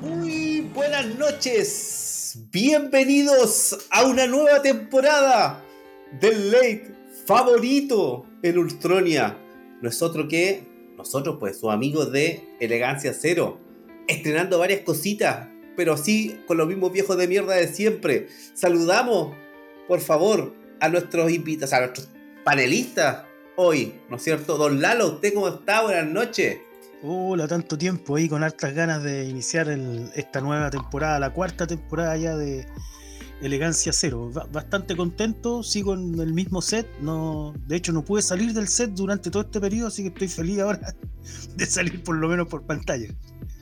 Muy buenas noches. Bienvenidos a una nueva temporada del late favorito en Ultronia. No que nosotros, pues, sus amigos de Elegancia Cero. Estrenando varias cositas, pero sí con los mismos viejos de mierda de siempre. Saludamos, por favor, a nuestros invitados, a nuestros panelistas hoy, ¿no es cierto? Don Lalo, ¿usted cómo está? Buenas noches. Hola, tanto tiempo ahí con hartas ganas de iniciar esta nueva temporada, la cuarta temporada ya de Elegancia Cero. Bastante contento, sigo en el mismo set. No, de hecho, no pude salir del set durante todo este periodo, así que estoy feliz ahora de salir por lo menos por pantalla.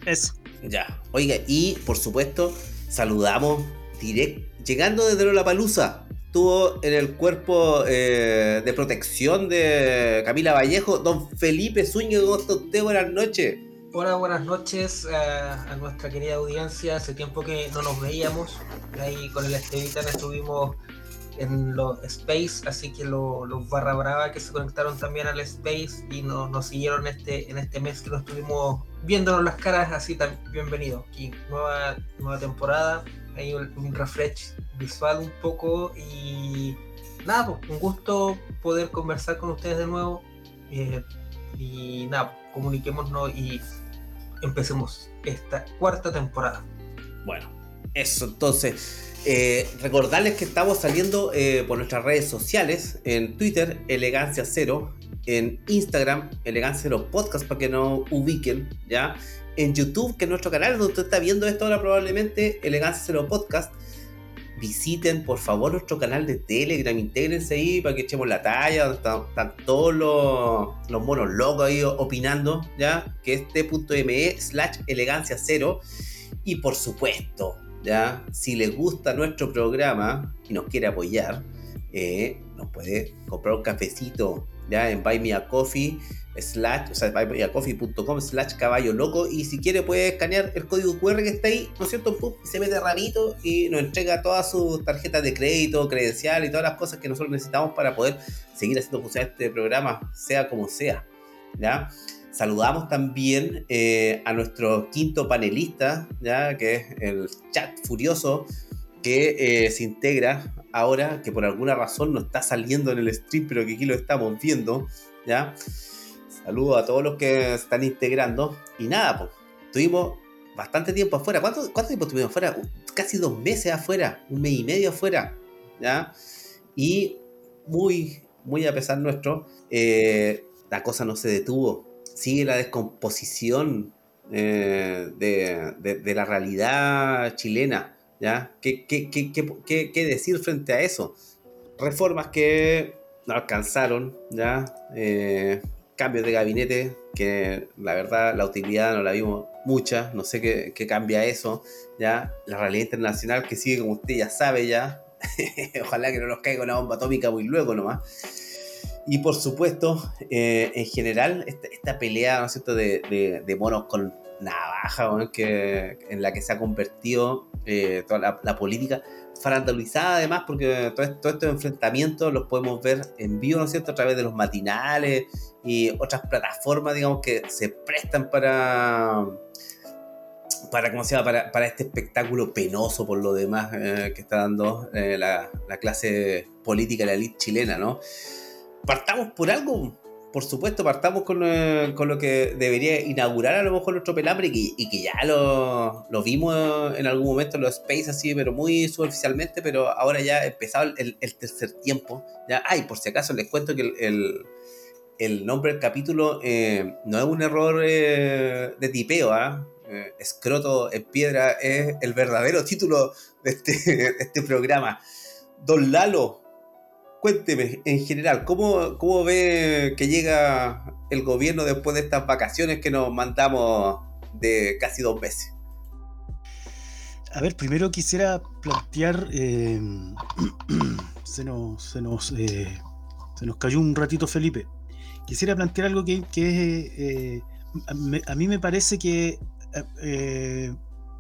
Eso. Ya, oiga, y por supuesto, saludamos directo, llegando desde la Palusa estuvo en el cuerpo eh, de protección de Camila Vallejo, don Felipe Zúñiga, ¿cómo está usted? Buenas noches. Hola, buenas noches eh, a nuestra querida audiencia. Hace tiempo que no nos veíamos. Ahí con el Estevitan estuvimos en los Space, así que los barra brava que se conectaron también al Space y nos siguieron este, en este mes que nos estuvimos viéndonos las caras, así también bienvenido. Aquí nueva, nueva temporada, hay un, refresh visual un poco y nada, pues un gusto poder conversar con ustedes de nuevo eh, y nada, comuniquémonos y empecemos esta cuarta temporada. Bueno, eso entonces. Eh, recordarles que estamos saliendo eh, por nuestras redes sociales, en Twitter, Elegancia Cero, en Instagram, Elegancia Cero Podcast, para que nos ubiquen, ¿ya? en YouTube, que es nuestro canal, donde usted está viendo esto ahora probablemente, Elegancia Cero Podcast. Visiten por favor nuestro canal de Telegram, intégrense ahí para que echemos la talla, donde están, todos los, los, monos locos ahí opinando, ¿ya? Que es t.me slash elegancia cero. Y por supuesto, ¿ya? Si les gusta nuestro programa y nos quiere apoyar, eh, nos puede comprar un cafecito, ¿ya? En slash, o sea, coffee.com slash caballo loco y si quiere puede escanear el código QR que está ahí, ¿no es cierto? y se mete rarito y nos entrega todas sus tarjetas de crédito, credencial y todas las cosas que nosotros necesitamos para poder seguir haciendo funcionar este programa, sea como sea, ¿ya? Saludamos también eh, a nuestro quinto panelista, ¿ya? Que es el chat furioso que eh, se integra ahora, que por alguna razón no está saliendo en el stream, pero que aquí lo estamos viendo, ¿ya? Saludos a todos los que están integrando. Y nada, pues, tuvimos bastante tiempo afuera. ¿Cuánto, ¿Cuánto tiempo estuvimos afuera? Casi dos meses afuera, un mes y medio afuera. ¿ya? Y muy, muy a pesar nuestro, eh, la cosa no se detuvo. Sigue la descomposición eh, de, la realidad chilena. ¿Ya? ¿Qué, qué, qué, decir frente a eso? Reformas que no alcanzaron, ¿ya? Eh, cambios de gabinete, que la verdad la utilidad no la vimos mucha, no sé qué, cambia eso, ya, la realidad internacional que sigue como usted ya sabe ya, ojalá que no nos caiga una bomba atómica muy luego nomás. Y por supuesto, eh, en general, esta, pelea, ¿no es cierto?, de, de, monos con navaja, que, en la que se ha convertido eh, toda la política, farandulizada además, porque todos estos enfrentamientos los podemos ver en vivo, ¿no es cierto?, a través de los matinales y otras plataformas, digamos, que se prestan para, para ¿cómo se llama?, para, este espectáculo penoso por lo demás eh, que está dando eh, la, la, clase política, la elite chilena, ¿no? Partamos por algo por supuesto, partamos con, eh, con, lo que debería inaugurar a lo mejor nuestro pelambre y, que ya lo, vimos en algún momento en los Space así, pero muy superficialmente, pero ahora ya empezado el, tercer tiempo. Ya, ay, por si acaso les cuento que el, el nombre del capítulo eh, no es un error eh, de tipeo, ¿ah? Escroto en piedra es el verdadero título de este, de este programa. Don Lalo, Cuénteme, en general, ¿cómo, ¿cómo ve que llega el gobierno después de estas vacaciones que nos mandamos de casi dos meses? A ver, primero quisiera plantear. Eh, se nos, se nos, eh, se nos cayó un ratito Felipe. Quisiera plantear algo que, que a, mí me parece que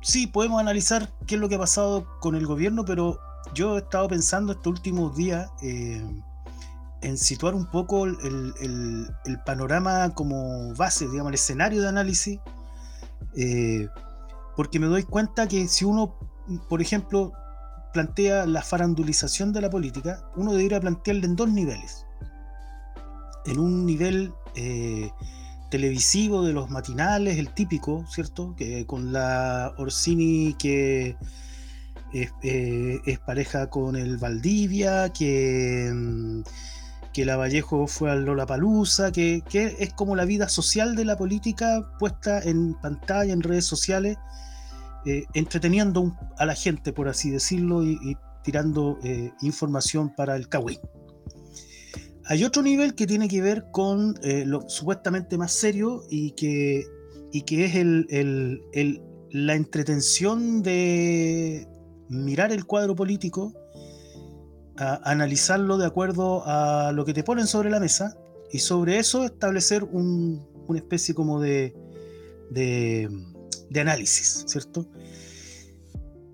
sí podemos analizar qué es lo que ha pasado con el gobierno, pero yo he estado pensando estos últimos días en situar un poco el, el, panorama como base, digamos, el escenario de análisis, eh, porque me doy cuenta que si uno, por ejemplo, plantea la farandulización de la política, uno debería plantearla en dos niveles. En un nivel eh, televisivo de los matinales, el típico, ¿cierto? Que con la Orsini que es, eh, es pareja con el Valdivia, que mm, que la Vallejo fue al Lollapalooza, que, que es como la vida social de la política puesta en pantalla, en redes sociales, eh, entreteniendo a la gente, por así decirlo, y, tirando eh, información para el Kawi. Hay otro nivel que tiene que ver con lo supuestamente más serio y que, y que es el, el, la entretención de mirar el cuadro político analizarlo de acuerdo a lo que te ponen sobre la mesa y sobre eso establecer una especie como de, de, análisis, ¿cierto?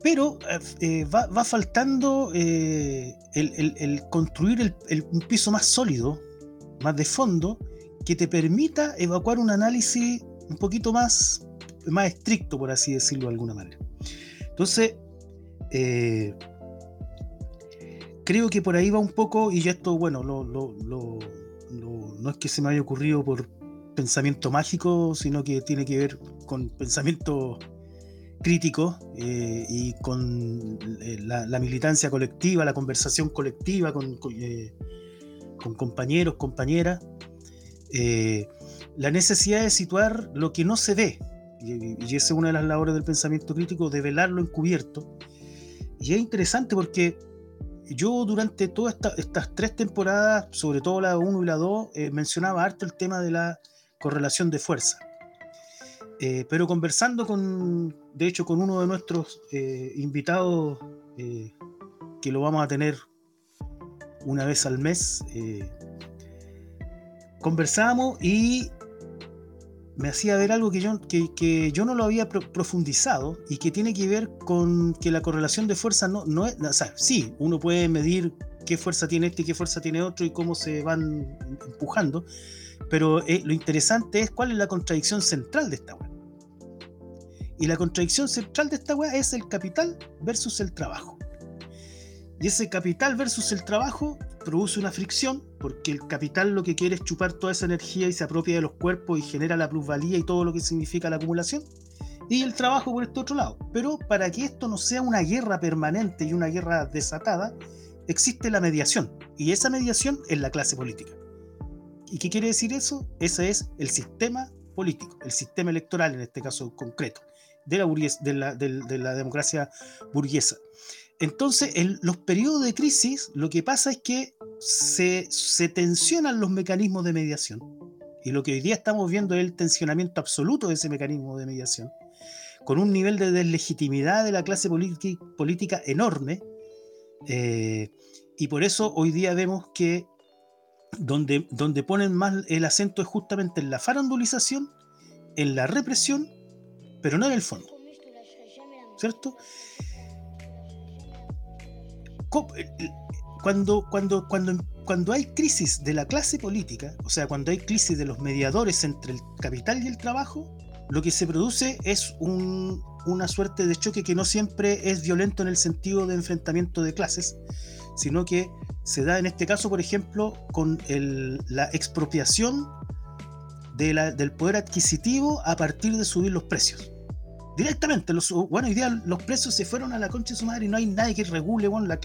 Pero eh, eh, va, faltando eh, el, construir un piso más sólido, más de fondo, que te permita evacuar un análisis un poquito más, más estricto, por así decirlo de alguna manera. Entonces, creo que por ahí va un poco, y esto, bueno, no es que se me haya ocurrido por pensamiento mágico, sino que tiene que ver con pensamiento crítico eh, y con eh, la, militancia colectiva, la conversación colectiva con, eh, compañeros, compañeras, la necesidad de situar lo que no se ve, y, y esa es una de las labores del pensamiento crítico, de velarlo encubierto. Y es interesante porque yo durante todas estas tres temporadas, sobre todo la 1 y la 2, eh, mencionaba harto el tema de la correlación de fuerza. Eh, pero conversando con, de hecho, con uno de nuestros eh, invitados, que lo vamos a tener una vez al mes, conversamos y me hacía ver algo que yo, que, yo no lo había profundizado y que tiene que ver con que la correlación de fuerza no, no es, o sea, sí, uno puede medir qué fuerza tiene este y qué fuerza tiene otro y cómo se van empujando, pero eh, lo interesante es cuál es la contradicción central de esta web. Y la contradicción central de esta web es el capital versus el trabajo. Y ese capital versus el trabajo produce una fricción, porque el capital lo que quiere es chupar toda esa energía y se apropia de los cuerpos y genera la plusvalía y todo lo que significa la acumulación. Y el trabajo por este otro lado. Pero para que esto no sea una guerra permanente y una guerra desatada, existe la mediación. Y esa mediación es la clase política. ¿Y qué quiere decir eso? Ese es el sistema político, el sistema electoral en este caso concreto, de la, la, de la democracia burguesa. Entonces, en los periodos de crisis, lo que pasa es que se, tensionan los mecanismos de mediación. Y lo que hoy día estamos viendo es el tensionamiento absoluto de ese mecanismo de mediación, con un nivel de deslegitimidad de la clase política enorme. Eh, y por eso hoy día vemos que donde, donde ponen más el acento es justamente en la farandulización, en la represión, pero no en el fondo. ¿Cierto? Cuando, cuando, cuando, cuando hay crisis de la clase política, o sea, cuando hay crisis de los mediadores entre el capital y el trabajo, lo que se produce es una suerte de choque que no siempre es violento en el sentido de enfrentamiento de clases, sino que se da en este caso, por ejemplo, con la expropiación del poder adquisitivo a partir de subir los precios directamente. Bueno, hoy día los precios se fueron a la concha de su madre y no hay nadie que regule. Bueno, la,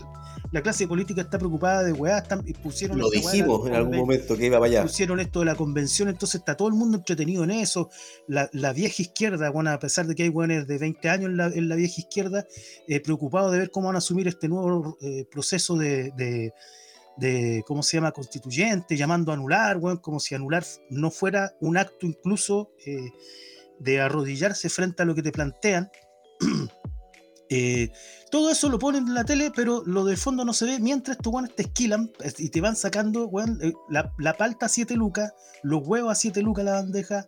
la clase política está preocupada de weá, están, pusieron. Lo dijimos en algún momento que iba para allá. Pusieron esto de la convención, entonces está todo el mundo entretenido en eso. La, la vieja izquierda, bueno, a pesar de que hay weones de 20 años en la, en la vieja izquierda, eh, preocupados de ver cómo van a asumir este nuevo eh, proceso de, de, de, ¿cómo se llama?, constituyente, llamando a anular, bueno, como si anular no fuera un acto incluso. Eh, de arrodillarse frente a lo que te plantean. Eh, todo eso lo ponen en la tele, pero lo del fondo no se ve mientras estos guanes te esquilan y te van sacando eh, la, la, palta a 7 lucas, los huevos a 7 lucas la bandeja,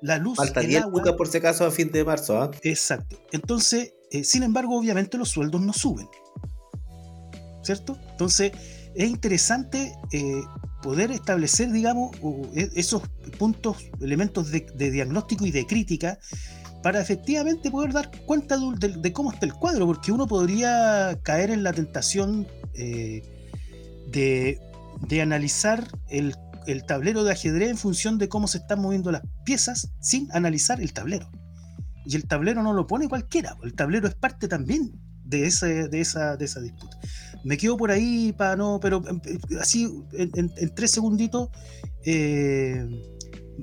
la luz. Falta 10 lucas por si acaso a fin de marzo. ¿ah? Exacto. Entonces, eh, sin embargo, obviamente los sueldos no suben. ¿Cierto? Entonces, es interesante poder establecer, digamos, e, esos puntos, elementos de, de diagnóstico y de crítica para efectivamente poder dar cuenta de, cómo está el cuadro, porque uno podría caer en la tentación eh, de, analizar el, tablero de ajedrez en función de cómo se están moviendo las piezas sin analizar el tablero. Y el tablero no lo pone cualquiera, el tablero es parte también de, ese, de, esa, de esa disputa. Me quedo por ahí para no, pero eh, así en, tres segunditos, eh,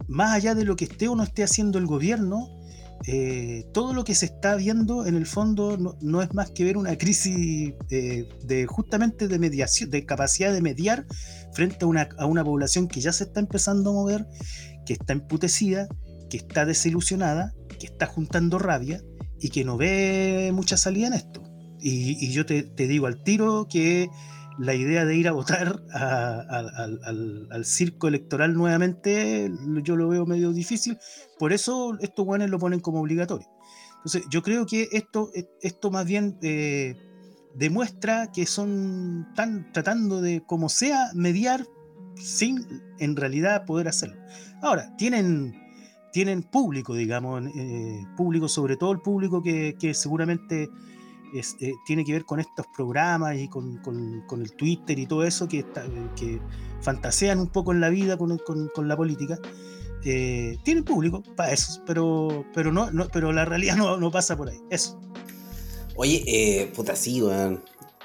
más allá de lo que esté o no esté haciendo el gobierno, eh, todo lo que se está viendo en el fondo no, es más que ver una crisis eh, de justamente de mediación, de capacidad de mediar frente a una, a una población que ya se está empezando a mover, que está emputecida, que está desilusionada, que está juntando rabia y que no ve mucha salida en esto. Y, yo te, te, digo al tiro que la idea de ir a votar al, circo electoral nuevamente, yo lo veo medio difícil. Por eso estos guanes lo ponen como obligatorio. Entonces, yo creo que esto, esto más bien eh, demuestra que son tan tratando de, como sea, mediar sin en realidad poder hacerlo. Ahora, tienen, tienen público, digamos, eh, público, sobre todo el público que, que seguramente eh, tiene que ver con estos programas y con, el Twitter y todo eso que, que fantasean un poco en la vida con, la política. Eh, tienen público para eso, pero, pero, no, pero la realidad no, pasa por ahí. Eso. Oye, eh, puta, sí,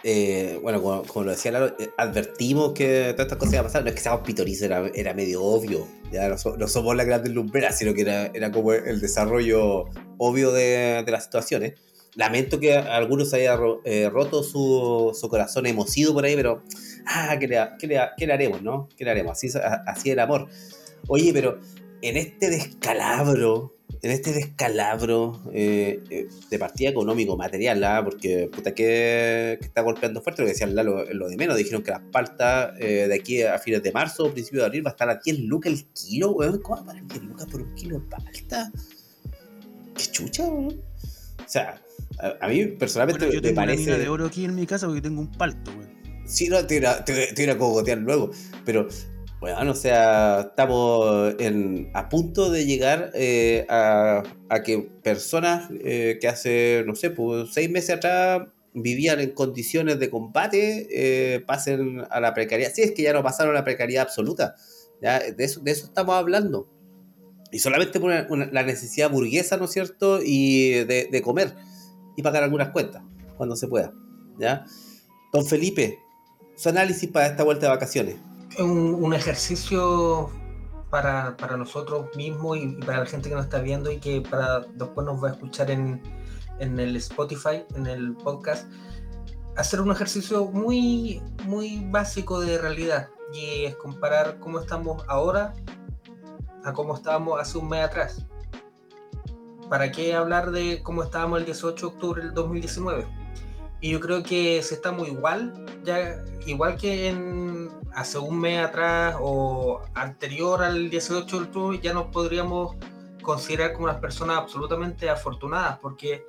eh, bueno, como, lo decía advertimos que todas estas cosas iban a pasar. No es que seamos pitorizos, era, medio obvio. Ya no, somos la gran lumbrera, sino que era, era como el desarrollo obvio de, de las situaciones. Lamento que algunos haya eh, roto su, su, corazón emocido por ahí, pero ah, ¿qué, le, qué, le, qué le, haremos, no? ¿Qué le haremos? Así, así el amor. Oye, pero en este descalabro, en este descalabro eh, eh, de partida económico, material, ¿ah? porque puta que, está golpeando fuerte, lo que decían Lalo, lo de menos, dijeron que la palta de aquí a fines de marzo, o principio de abril, va a estar a 10 lucas el kilo, weón. ¿Cómo va a parar 10 lucas por un kilo de palta? Qué chucha, weón. O sea, a, mí personalmente yo tengo me parece. Una mina de oro aquí en mi casa porque tengo un palto, güey. Sí, no, te iba, a cogotear luego. Pero, bueno, o sea, estamos en, a punto de llegar eh, a, a, que personas eh, que hace, no sé, pues seis meses atrás vivían en condiciones de combate eh, pasen a la precariedad. Sí, es que ya no pasaron a la precariedad absoluta. ¿ya? De, eso, de eso estamos hablando. Y solamente por la necesidad burguesa, ¿no es cierto? Y de, de comer y pagar algunas cuentas cuando se pueda. ¿ya? Don Felipe, su análisis para esta vuelta de vacaciones. Un, un ejercicio para, para, nosotros mismos y para la gente que nos está viendo y que para después nos va a escuchar en, en el Spotify, en el podcast, hacer un ejercicio muy, muy básico de realidad y es comparar cómo estamos ahora a cómo estábamos hace un mes atrás. ¿para qué hablar de cómo estábamos el 18 de octubre del 2019? Y yo creo que si estamos igual, ya igual que en hace un mes atrás o anterior al 18 de octubre, ya nos podríamos considerar como unas personas absolutamente afortunadas, porque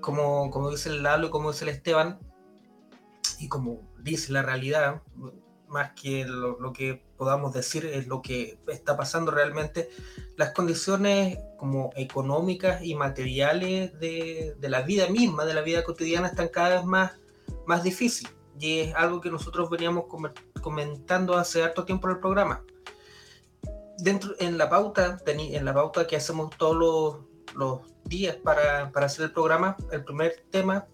como, como dice el Lalo y como dice el Esteban, y como dice la realidad, más que lo, que podamos decir es lo que está pasando realmente, las condiciones como económicas y materiales de, de, la vida misma, de la vida cotidiana, están cada vez más, más difíciles. Y es algo que nosotros veníamos comentando hace harto tiempo en el programa. Dentro, en la pauta, en la pauta que hacemos todos los, los días para, para hacer el programa, el primer tema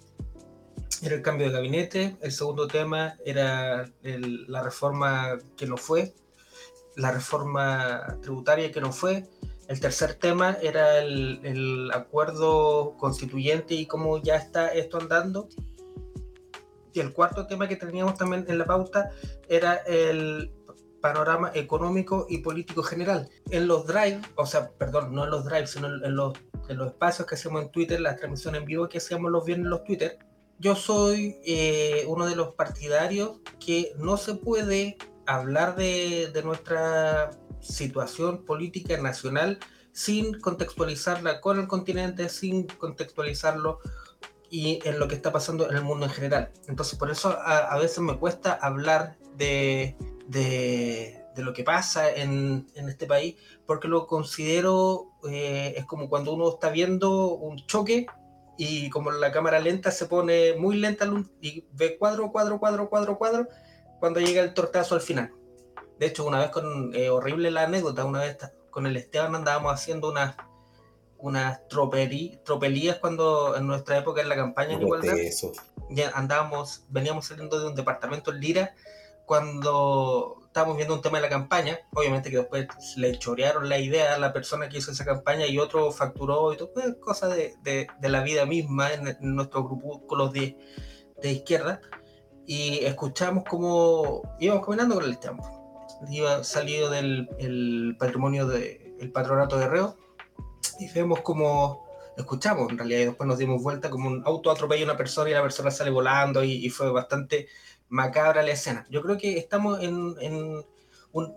era el cambio de gabinete, el segundo tema era la reforma que no fue, la reforma tributaria que no fue, el tercer tema era el, acuerdo constituyente y cómo ya está esto andando. Y el cuarto tema que teníamos también en la pauta era el panorama económico y político general. En los drives, o sea, perdón, no en los drives, sino en los de los espacios que hacemos en Twitter, las transmisiones en vivo que hacemos los viernes en los Twitter, yo soy eh, uno de los partidarios que no se puede hablar de, nuestra situación política nacional sin contextualizarla con el continente, sin contextualizarlo y en lo que está pasando en el mundo en general. Entonces, por eso a, veces me cuesta hablar de lo que pasa en, en, este país, porque lo considero, eh, es como cuando uno está viendo un choque y como la cámara lenta se pone muy lenta y ve cuadro, cuadro, cuadro, cuadro, cuadro, cuando llega el tortazo al final. De hecho, una vez con, eh, horrible la anécdota, una vez con el Esteban andábamos haciendo unas unas tropelías cuando en nuestra época en la campaña de igualdad eso. ya andábamos, veníamos saliendo de un departamento en Lira cuando estábamos viendo un tema de la campaña, obviamente que después le chorearon la idea a la persona que hizo esa campaña y otro facturó y todo, pues, cosas de, de, de, la vida misma en, en nuestros grupúsculos de, de izquierda. Y escuchamos como íbamos caminando con el tiempo iba salido del el patrimonio del de, patronato de Reo y vemos como escuchamos en realidad y después nos dimos vuelta como un auto atropella a una persona y la persona sale volando y, y fue bastante macabra la escena. Yo creo que estamos en, en,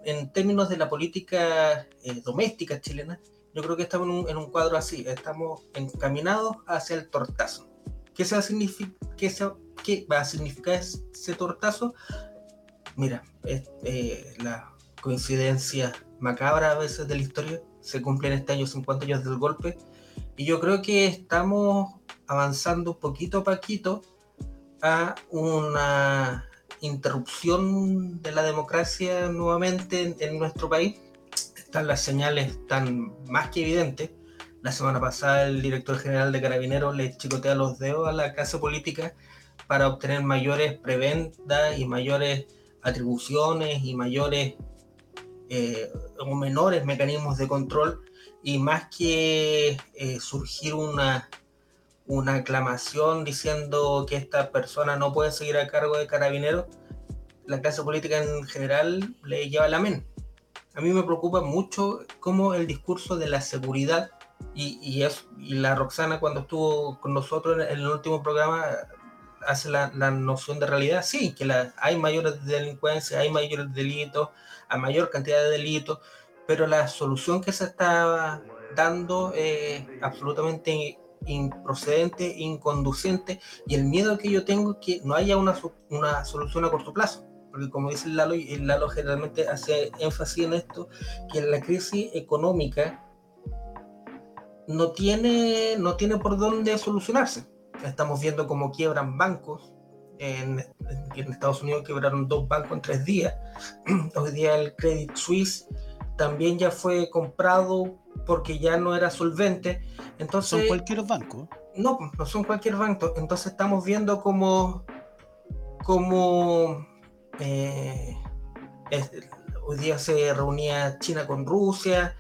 en términos de la política eh, doméstica chilena, yo creo que estamos en un, cuadro así, estamos encaminados hacia el tortazo. ¿Qué, se va a significar ese tortazo? Mira, es, eh, la coincidencia macabra a veces de la historia se cumplen este año 50 años del golpe y yo creo que estamos avanzando poquito a poquito a una interrupción de la democracia nuevamente en, en nuestro país. Están las señales tan más que evidentes. La semana pasada el director general de Carabineros le chicotea los dedos a la clase política para obtener mayores preventas y mayores atribuciones y mayores eh, o menores mecanismos de control y más que eh, surgir una, una aclamación diciendo que esta persona no puede seguir a cargo de carabineros, la clase política en general le lleva la men. A mí me preocupa mucho cómo el discurso de la seguridad y, y, es, y la Roxana cuando estuvo con nosotros en el último programa hace la, la noción de realidad, sí, que la, hay mayores delincuencias, hay mayores delitos, hay mayor cantidad de delitos, pero la solución que se está dando es absolutamente improcedente, inconducente, y el miedo que yo tengo es que no haya una, una solución a corto plazo. Porque como dice Lalo, y Lalo generalmente hace énfasis en esto, que la crisis económica no tiene, no tiene por dónde solucionarse. Estamos viendo cómo quiebran bancos. En, en Estados Unidos quebraron dos bancos en tres días. Hoy día el Credit Suisse también ya fue comprado porque ya no era solvente. Entonces, ¿Son cualquier banco? No, no son cualquier banco. Entonces estamos viendo como, como eh, es, hoy día se reunía China con Rusia,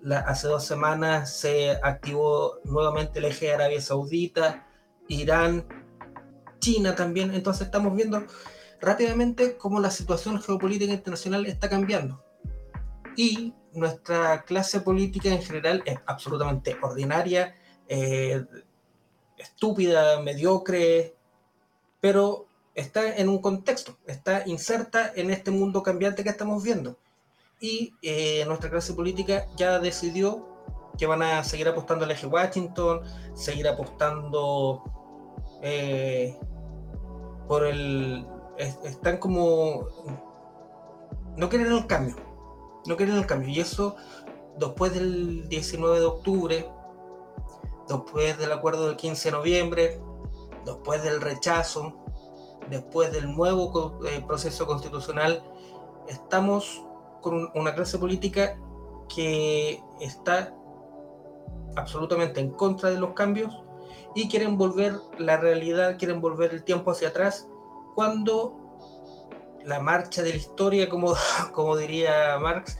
la, hace dos semanas se activó nuevamente el eje de Arabia Saudita, Irán, China también. Entonces estamos viendo rápidamente cómo la situación geopolítica internacional está cambiando. Y nuestra clase política en general es absolutamente ordinaria, eh, estúpida, mediocre, pero está en un contexto, está inserta en este mundo cambiante que estamos viendo. Y eh, nuestra clase política ya decidió que van a seguir apostando al eje Washington, seguir apostando eh, por el... están como... No quieren el cambio, no quieren el cambio. Y eso, después del 19 de octubre, después del acuerdo del 15 de noviembre, después del rechazo, después del nuevo eh, proceso constitucional, estamos con una clase política que está absolutamente en contra de los cambios y quieren volver la realidad, quieren volver el tiempo hacia atrás, cuando la marcha de la historia, como, como diría Marx,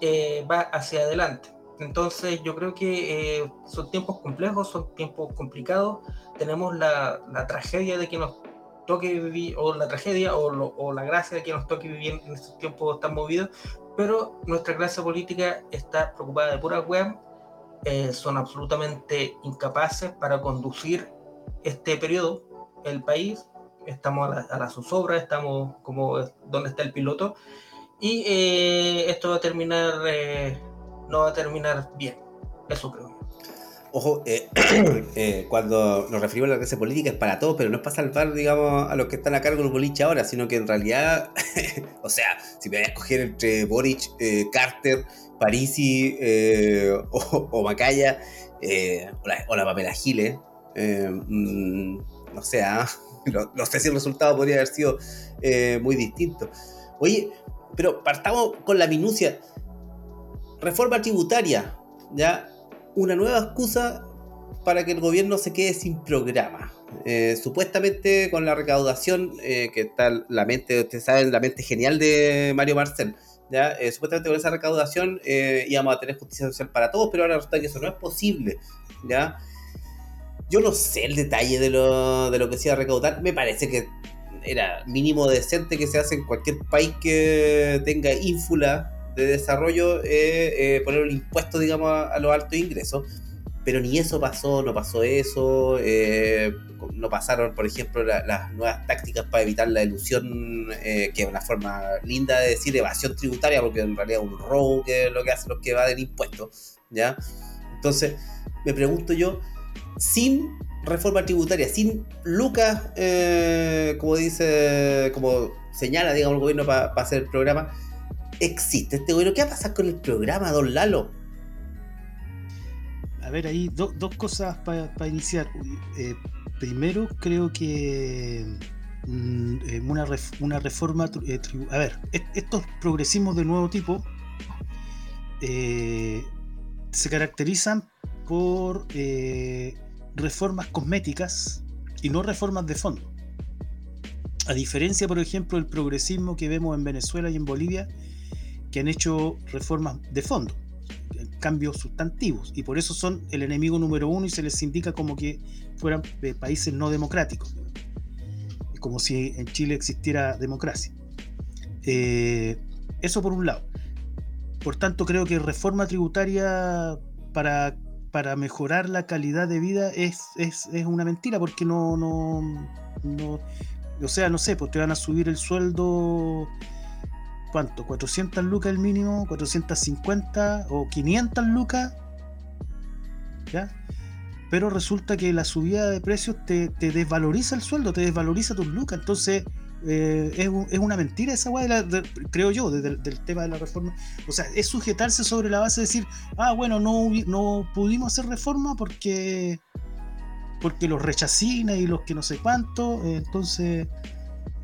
eh, va hacia adelante. Entonces yo creo que eh, son tiempos complejos, son tiempos complicados. Tenemos la, la, tragedia de que nos toque vivir, o la tragedia o, la gracia de que nos toque vivir en estos tiempos tan movidos, pero nuestra clase política está preocupada de pura web eh, son absolutamente incapaces para conducir este periodo, el país, estamos a la, zozobra, estamos como donde está el piloto, y eh, esto va a terminar, eh, no va a terminar bien, eso creo. Ojo, cuando nos referimos a la clase política es para todos, pero no es para salvar, digamos, a los que están a cargo del boliche ahora, sino que en realidad, o sea, si me voy a escoger entre Boric, Carter, Parisi o, Macaya, o, la, o la Pamela Giles, mm, no sé, ¿ah? no, sé si el resultado podría haber sido eh, muy distinto. Oye, pero partamos con la minucia. Reforma tributaria, ya una nueva excusa para que el gobierno se quede sin programa. Eh, supuestamente con la recaudación eh, que está la mente, ustedes saben, la mente genial de Mario Marcel. ¿ya? supuestamente con esa recaudación íbamos a tener justicia social para todos, pero ahora resulta que eso no es posible. ¿ya? Yo no sé el detalle de lo, de lo que se iba a recaudar. Me parece que era mínimo decente que se hace en cualquier país que tenga ínfula de desarrollo eh, eh, poner un impuesto, digamos, a, los altos ingresos. Pero ni eso pasó, no pasó eso. Eh, no pasaron, por ejemplo, las nuevas tácticas para evitar la ilusión, que es una forma linda de decir evasión tributaria, porque en realidad es un robo que es lo que hacen los que evaden impuestos. ¿ya? Entonces, me pregunto yo, sin reforma tributaria, sin lucas, eh, como dice, como señala, digamos, el gobierno para hacer el programa, existe este gobierno. ¿Qué va a pasar con el programa, don Lalo? A ver, ahí dos cosas para iniciar. Eh, primero, creo que mm, eh, una, una, reforma A ver, estos progresismos de nuevo tipo se caracterizan por eh, reformas cosméticas y no reformas de fondo. A diferencia, por ejemplo, del progresismo que vemos en Venezuela y en Bolivia, que han hecho reformas de fondo, cambios sustantivos, y por eso son el enemigo número uno y se les indica como que fueran eh, países no democráticos, como si en Chile existiera democracia. Eh, eso por un lado. Por tanto, creo que reforma tributaria para para mejorar la calidad de vida es, es, es una mentira porque no, no, no, o sea, no sé, pues te van a subir el sueldo, ¿cuánto? ¿400 lucas el mínimo? ¿450 o 500 lucas? ¿Ya? Pero resulta que la subida de precios te, te desvaloriza el sueldo, te desvaloriza tus lucas, entonces eh, es, una mentira esa weá, creo yo, del, tema de la reforma. O sea, es sujetarse sobre la base de decir, ah, bueno, no, no pudimos hacer reforma porque porque los rechacines y los que no sé cuánto, eh, entonces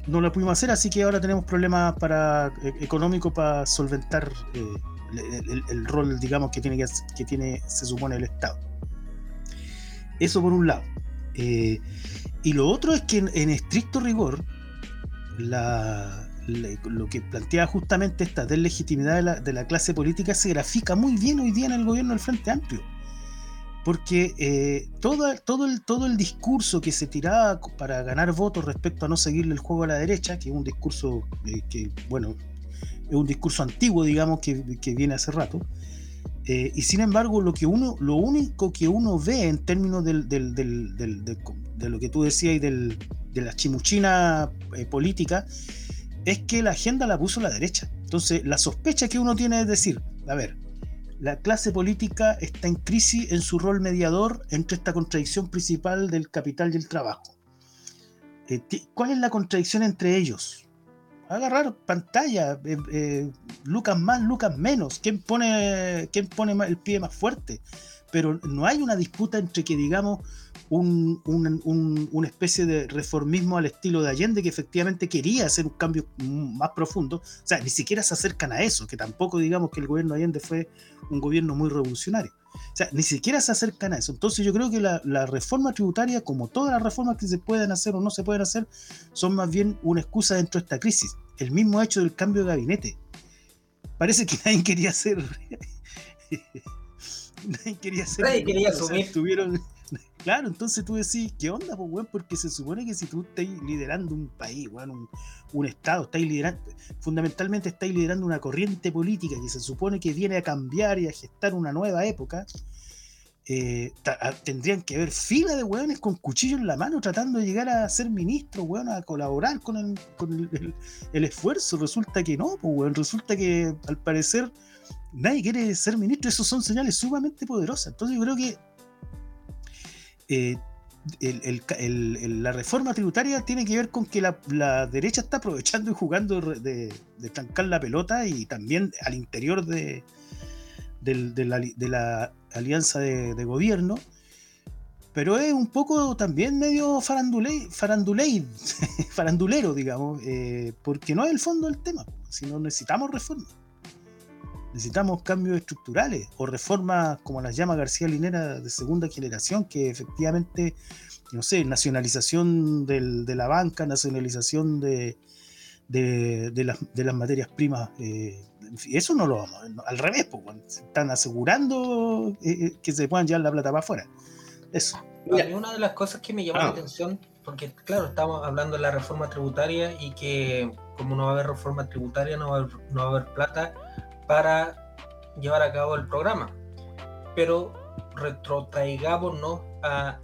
no la pudimos hacer, así que ahora tenemos problemas para eh, económicos para solventar el, rol, digamos, que tiene que, tiene, se supone, el Estado. Eso por un lado. y lo otro es que en estricto rigor, lo que plantea justamente esta deslegitimidad de la, clase política se grafica muy bien hoy día en el gobierno del Frente Amplio. Porque eh, todo, todo, el, todo el discurso que se tiraba para ganar votos respecto a no seguirle el juego a la derecha, que es un discurso eh, que, bueno, es un discurso antiguo, digamos, que, viene hace rato, eh, y sin embargo, lo, que uno, lo único que uno ve en términos del, de lo que tú decías y del, de la chimuchina eh, política, es que la agenda la puso la derecha. Entonces, la sospecha que uno tiene es decir, a ver, la clase política está en crisis en su rol mediador entre esta contradicción principal del capital y el trabajo. Eh, ¿Cuál es la contradicción entre ellos? Agarrar pantalla, eh, Lucas más, Lucas menos. ¿Quién pone, quién pone el pie más fuerte? Pero no hay una disputa entre que, digamos, un, una especie de reformismo al estilo de Allende que efectivamente quería hacer un cambio más profundo. O sea, ni siquiera se acercan a eso, que tampoco digamos que el gobierno de Allende fue un gobierno muy revolucionario. O sea, ni siquiera se acercan a eso. Entonces yo creo que la, la reforma tributaria, como todas las reformas que se pueden hacer o no se pueden hacer, son más bien una excusa dentro de esta crisis. El mismo hecho del cambio de gabinete. Parece que nadie quería hacer... nadie quería hacer... Nadie quería asumir. tuvieron Claro, entonces tú decís, ¿qué onda, pues, weón? Porque se supone que si tú estás liderando un país, weón, un, Estado, estás liderando, fundamentalmente estás liderando una corriente política que se supone que viene a cambiar y a gestar una nueva época, eh, tendrían que haber fila de hueones con cuchillo en la mano tratando de llegar a ser ministro, weón, a colaborar con el, esfuerzo. Resulta que no, pues, resulta que al parecer nadie quiere ser ministro. Esos son señales sumamente poderosas. Entonces yo creo que eh, la reforma tributaria tiene que ver con que la, derecha está aprovechando y jugando de, de, trancar la pelota y también al interior de, la, alianza de, gobierno, pero es un poco también medio farandule, farandulero, digamos, eh, porque no es el fondo del tema, sino necesitamos reformas. Necesitamos cambios estructurales o reformas como las llama García Linera de segunda generación, que efectivamente, no sé, nacionalización de la banca, nacionalización de, de, las, materias primas eh, eso no lo vamos, al revés, pues, están asegurando eh, eh, que se puedan llevar la plata para afuera. Eso. una de las cosas que me llamó la ah. atención, porque claro, estamos hablando de la reforma tributaria y que como no va a haber reforma tributaria, no va a haber, plata para llevar a cabo el programa. Pero retrotraigámonos a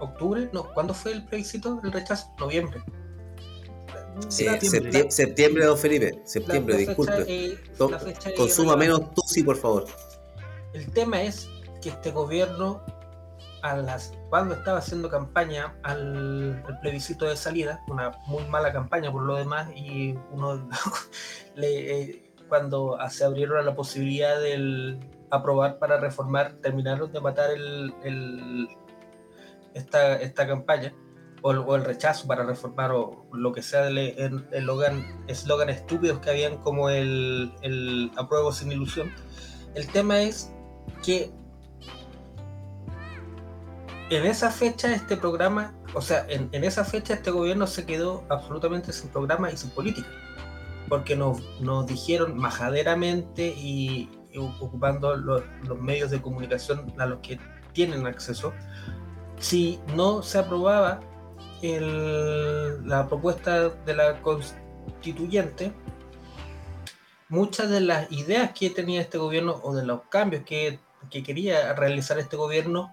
octubre, no, ¿cuándo fue el plebiscito? El rechazo, noviembre septiembre, septiembre, don Felipe. Septiembre, disculpe. consuma menos Tusi, por favor. El tema es que este gobierno, a las, cuando estaba haciendo campaña al, plebiscito de salida, una muy mala campaña por lo demás, y uno le, cuando se abrieron a la posibilidad de aprobar para reformar, terminaron de matar el, esta, esta campaña o el, rechazo para reformar o lo que sea el eslogan estúpidos que habían como el, el apruebo sin ilusión. El tema es que en esa fecha este programa, o sea, en, esa fecha este gobierno se quedó absolutamente sin programa y sin política, porque nos, nos dijeron majaderamente y, ocupando los, los medios de comunicación a los que tienen acceso, si no se aprobaba la propuesta de la constituyente, muchas de las ideas que tenía este gobierno o de los cambios que, quería realizar este gobierno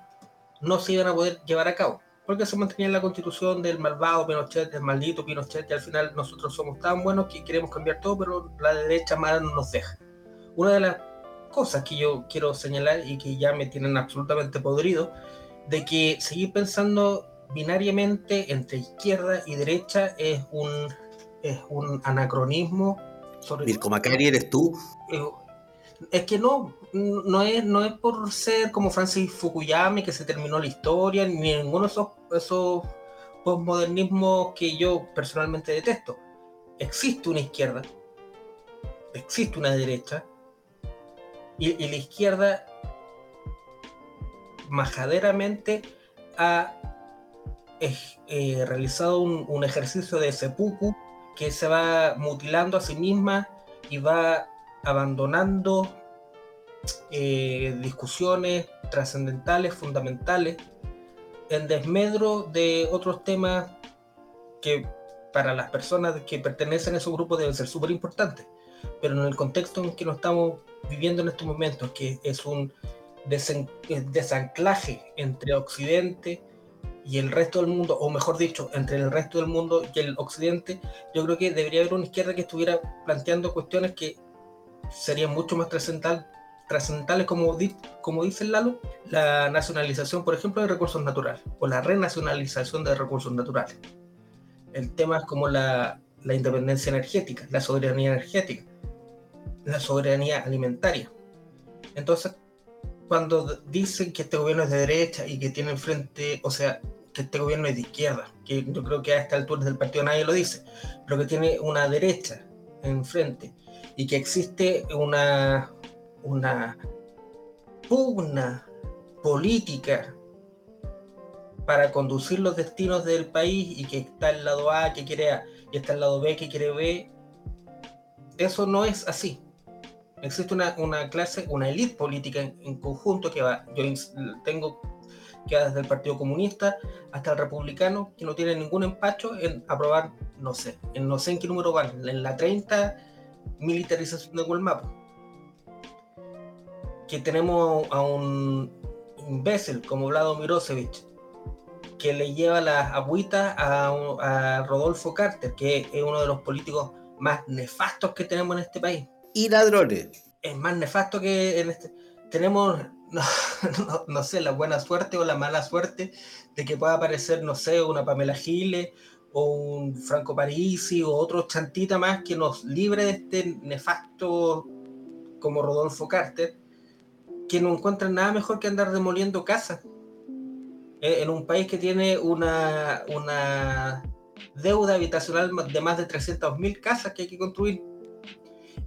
no se iban a poder llevar a cabo, porque se mantenía la constitución del malvado Pinochet, del maldito Pinochet, y al final nosotros somos tan buenos que queremos cambiar todo, pero la derecha mala no nos deja. Una de las cosas que yo quiero señalar y que ya me tienen absolutamente podrido, de que seguir pensando binariamente entre izquierda y derecha es un, es un anacronismo. Sobre Mirko Macari, ¿eres tú? Eh, es que no, no es, no es por ser como Francis Fukuyama que se terminó la historia, ni ninguno de esos, esos postmodernismos que yo personalmente detesto. Existe una izquierda, existe una derecha, y, y la izquierda majaderamente ha eh, realizado un, ejercicio de seppuku que se va mutilando a sí misma y va abandonando eh, discusiones trascendentales, fundamentales, en desmedro de otros temas que para las personas que pertenecen a esos grupos deben ser súper importantes. Pero en el contexto en que nos estamos viviendo en estos momentos, que es un desanclaje entre Occidente y el resto del mundo, o mejor dicho, entre el resto del mundo y el occidente, yo creo que debería haber una izquierda que estuviera planteando cuestiones que serían mucho más trascendentales, como, como dice Lalo, la nacionalización, por ejemplo, de recursos naturales, o la renacionalización de recursos naturales. El tema es como la, la independencia energética, la soberanía energética, la soberanía alimentaria. Entonces, cuando dicen que este gobierno es de derecha y que tiene frente, o sea, que este gobierno es de izquierda, que yo creo que a esta altura del partido nadie lo dice, pero que tiene una derecha enfrente y que existe una, una pugna política para conducir los destinos del país y que está el lado A que quiere A y está el lado B que quiere B, eso no es así. Existe una, una clase, una élite política en, conjunto que va, yo tengo que desde el Partido Comunista hasta el Republicano, que no tiene ningún empacho en aprobar, no sé, en no sé en qué número van, en la 30 militarización de Google Que tenemos a un imbécil como Vlado Mirosevic, que le lleva las agüitas a, a, Rodolfo Carter, que es uno de los políticos más nefastos que tenemos en este país. Y ladrones. Es más nefasto que en este. Tenemos, no, no, sé, la buena suerte o la mala suerte de que pueda aparecer, no sé, una Pamela Giles o un Franco Parisi o otro chantita más que nos libre de este nefasto como Rodolfo Carter, que no encuentran nada mejor que andar demoliendo casas eh, en un país que tiene una, una deuda habitacional de más de 300.000 casas que hay que construir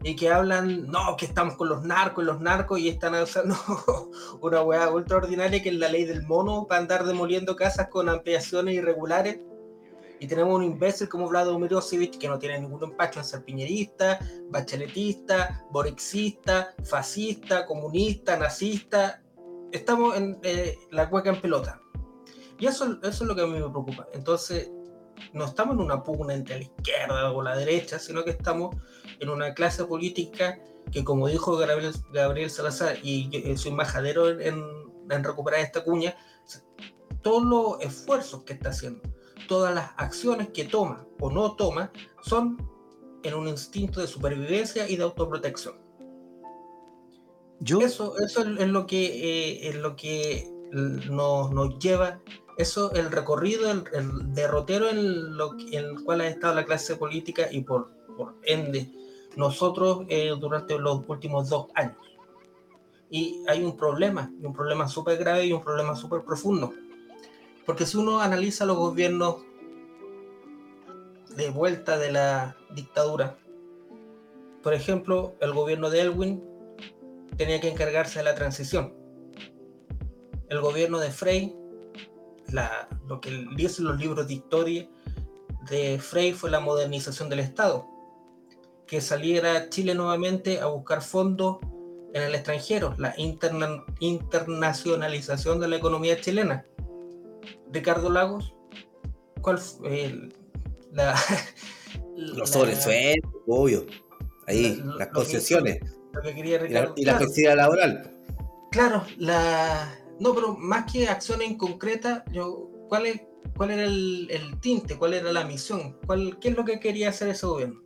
y que hablan, no, que estamos con los narcos, los narcos, y están usando una hueá ultraordinaria que es la ley del mono para andar demoliendo casas con ampliaciones irregulares. Y tenemos un imbécil como Vladimir Mirosevic que no tiene ningún empacho en ser piñerista, bacheletista, borexista, fascista, comunista, nazista. Estamos en eh, la cueca en pelota. Y eso, eso es lo que a mí me preocupa. Entonces, no estamos en una pugna entre la izquierda o la derecha, sino que estamos en una clase política que, como dijo Gabriel, Gabriel Salazar, y yo soy majadero en, en recuperar esta cuña, todos los esfuerzos que está haciendo, todas las acciones que toma o no toma, son en un instinto de supervivencia y de autoprotección. Yo... Eso, eso es, lo que, eh, es lo que nos, nos lleva eso, el recorrido, el, derrotero en, lo, en el cual ha estado la clase política y por, por ende nosotros eh, durante los últimos dos años. Y hay un problema, un problema súper grave y un problema súper profundo. Porque si uno analiza los gobiernos de vuelta de la dictadura, por ejemplo, el gobierno de Elwin tenía que encargarse de la transición. El gobierno de Frey lo que dicen los libros de historia de Frey fue la modernización del Estado, que saliera Chile nuevamente a buscar fondos en el extranjero, la internacionalización de la economía chilena. Ricardo Lagos, ¿cuál fue la, Los sobresueldos, obvio. Ahí, las concesiones. y la, y la laboral. Claro, la, no, pero más que acciones en concreta, yo, ¿cuál, es, cuál era el, tinte? ¿Cuál era la misión? ¿Cuál, ¿Qué es lo que quería hacer ese gobierno?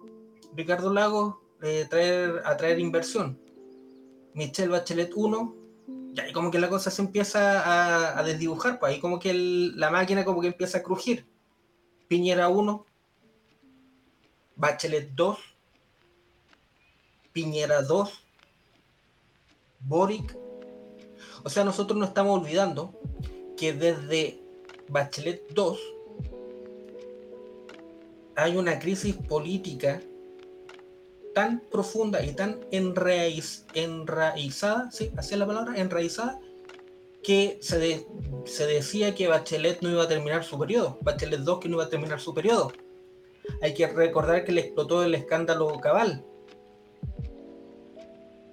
Ricardo Lagos, eh, traer, atraer inversión. Michelle Bachelet 1, y ahí como que la cosa se empieza a, desdibujar, pues ahí como que la máquina como que empieza a crujir. Piñera 1, Bachelet 2, Piñera 2, Boric o sea, nosotros no estamos olvidando que desde Bachelet 2 hay una crisis política tan profunda y tan enraiz, enraizada, ¿sí? Así es la palabra, enraizada, que se, se decía que Bachelet no iba a terminar su periodo, Bachelet 2 que no iba a terminar su periodo. Hay que recordar que le explotó el escándalo Cabal,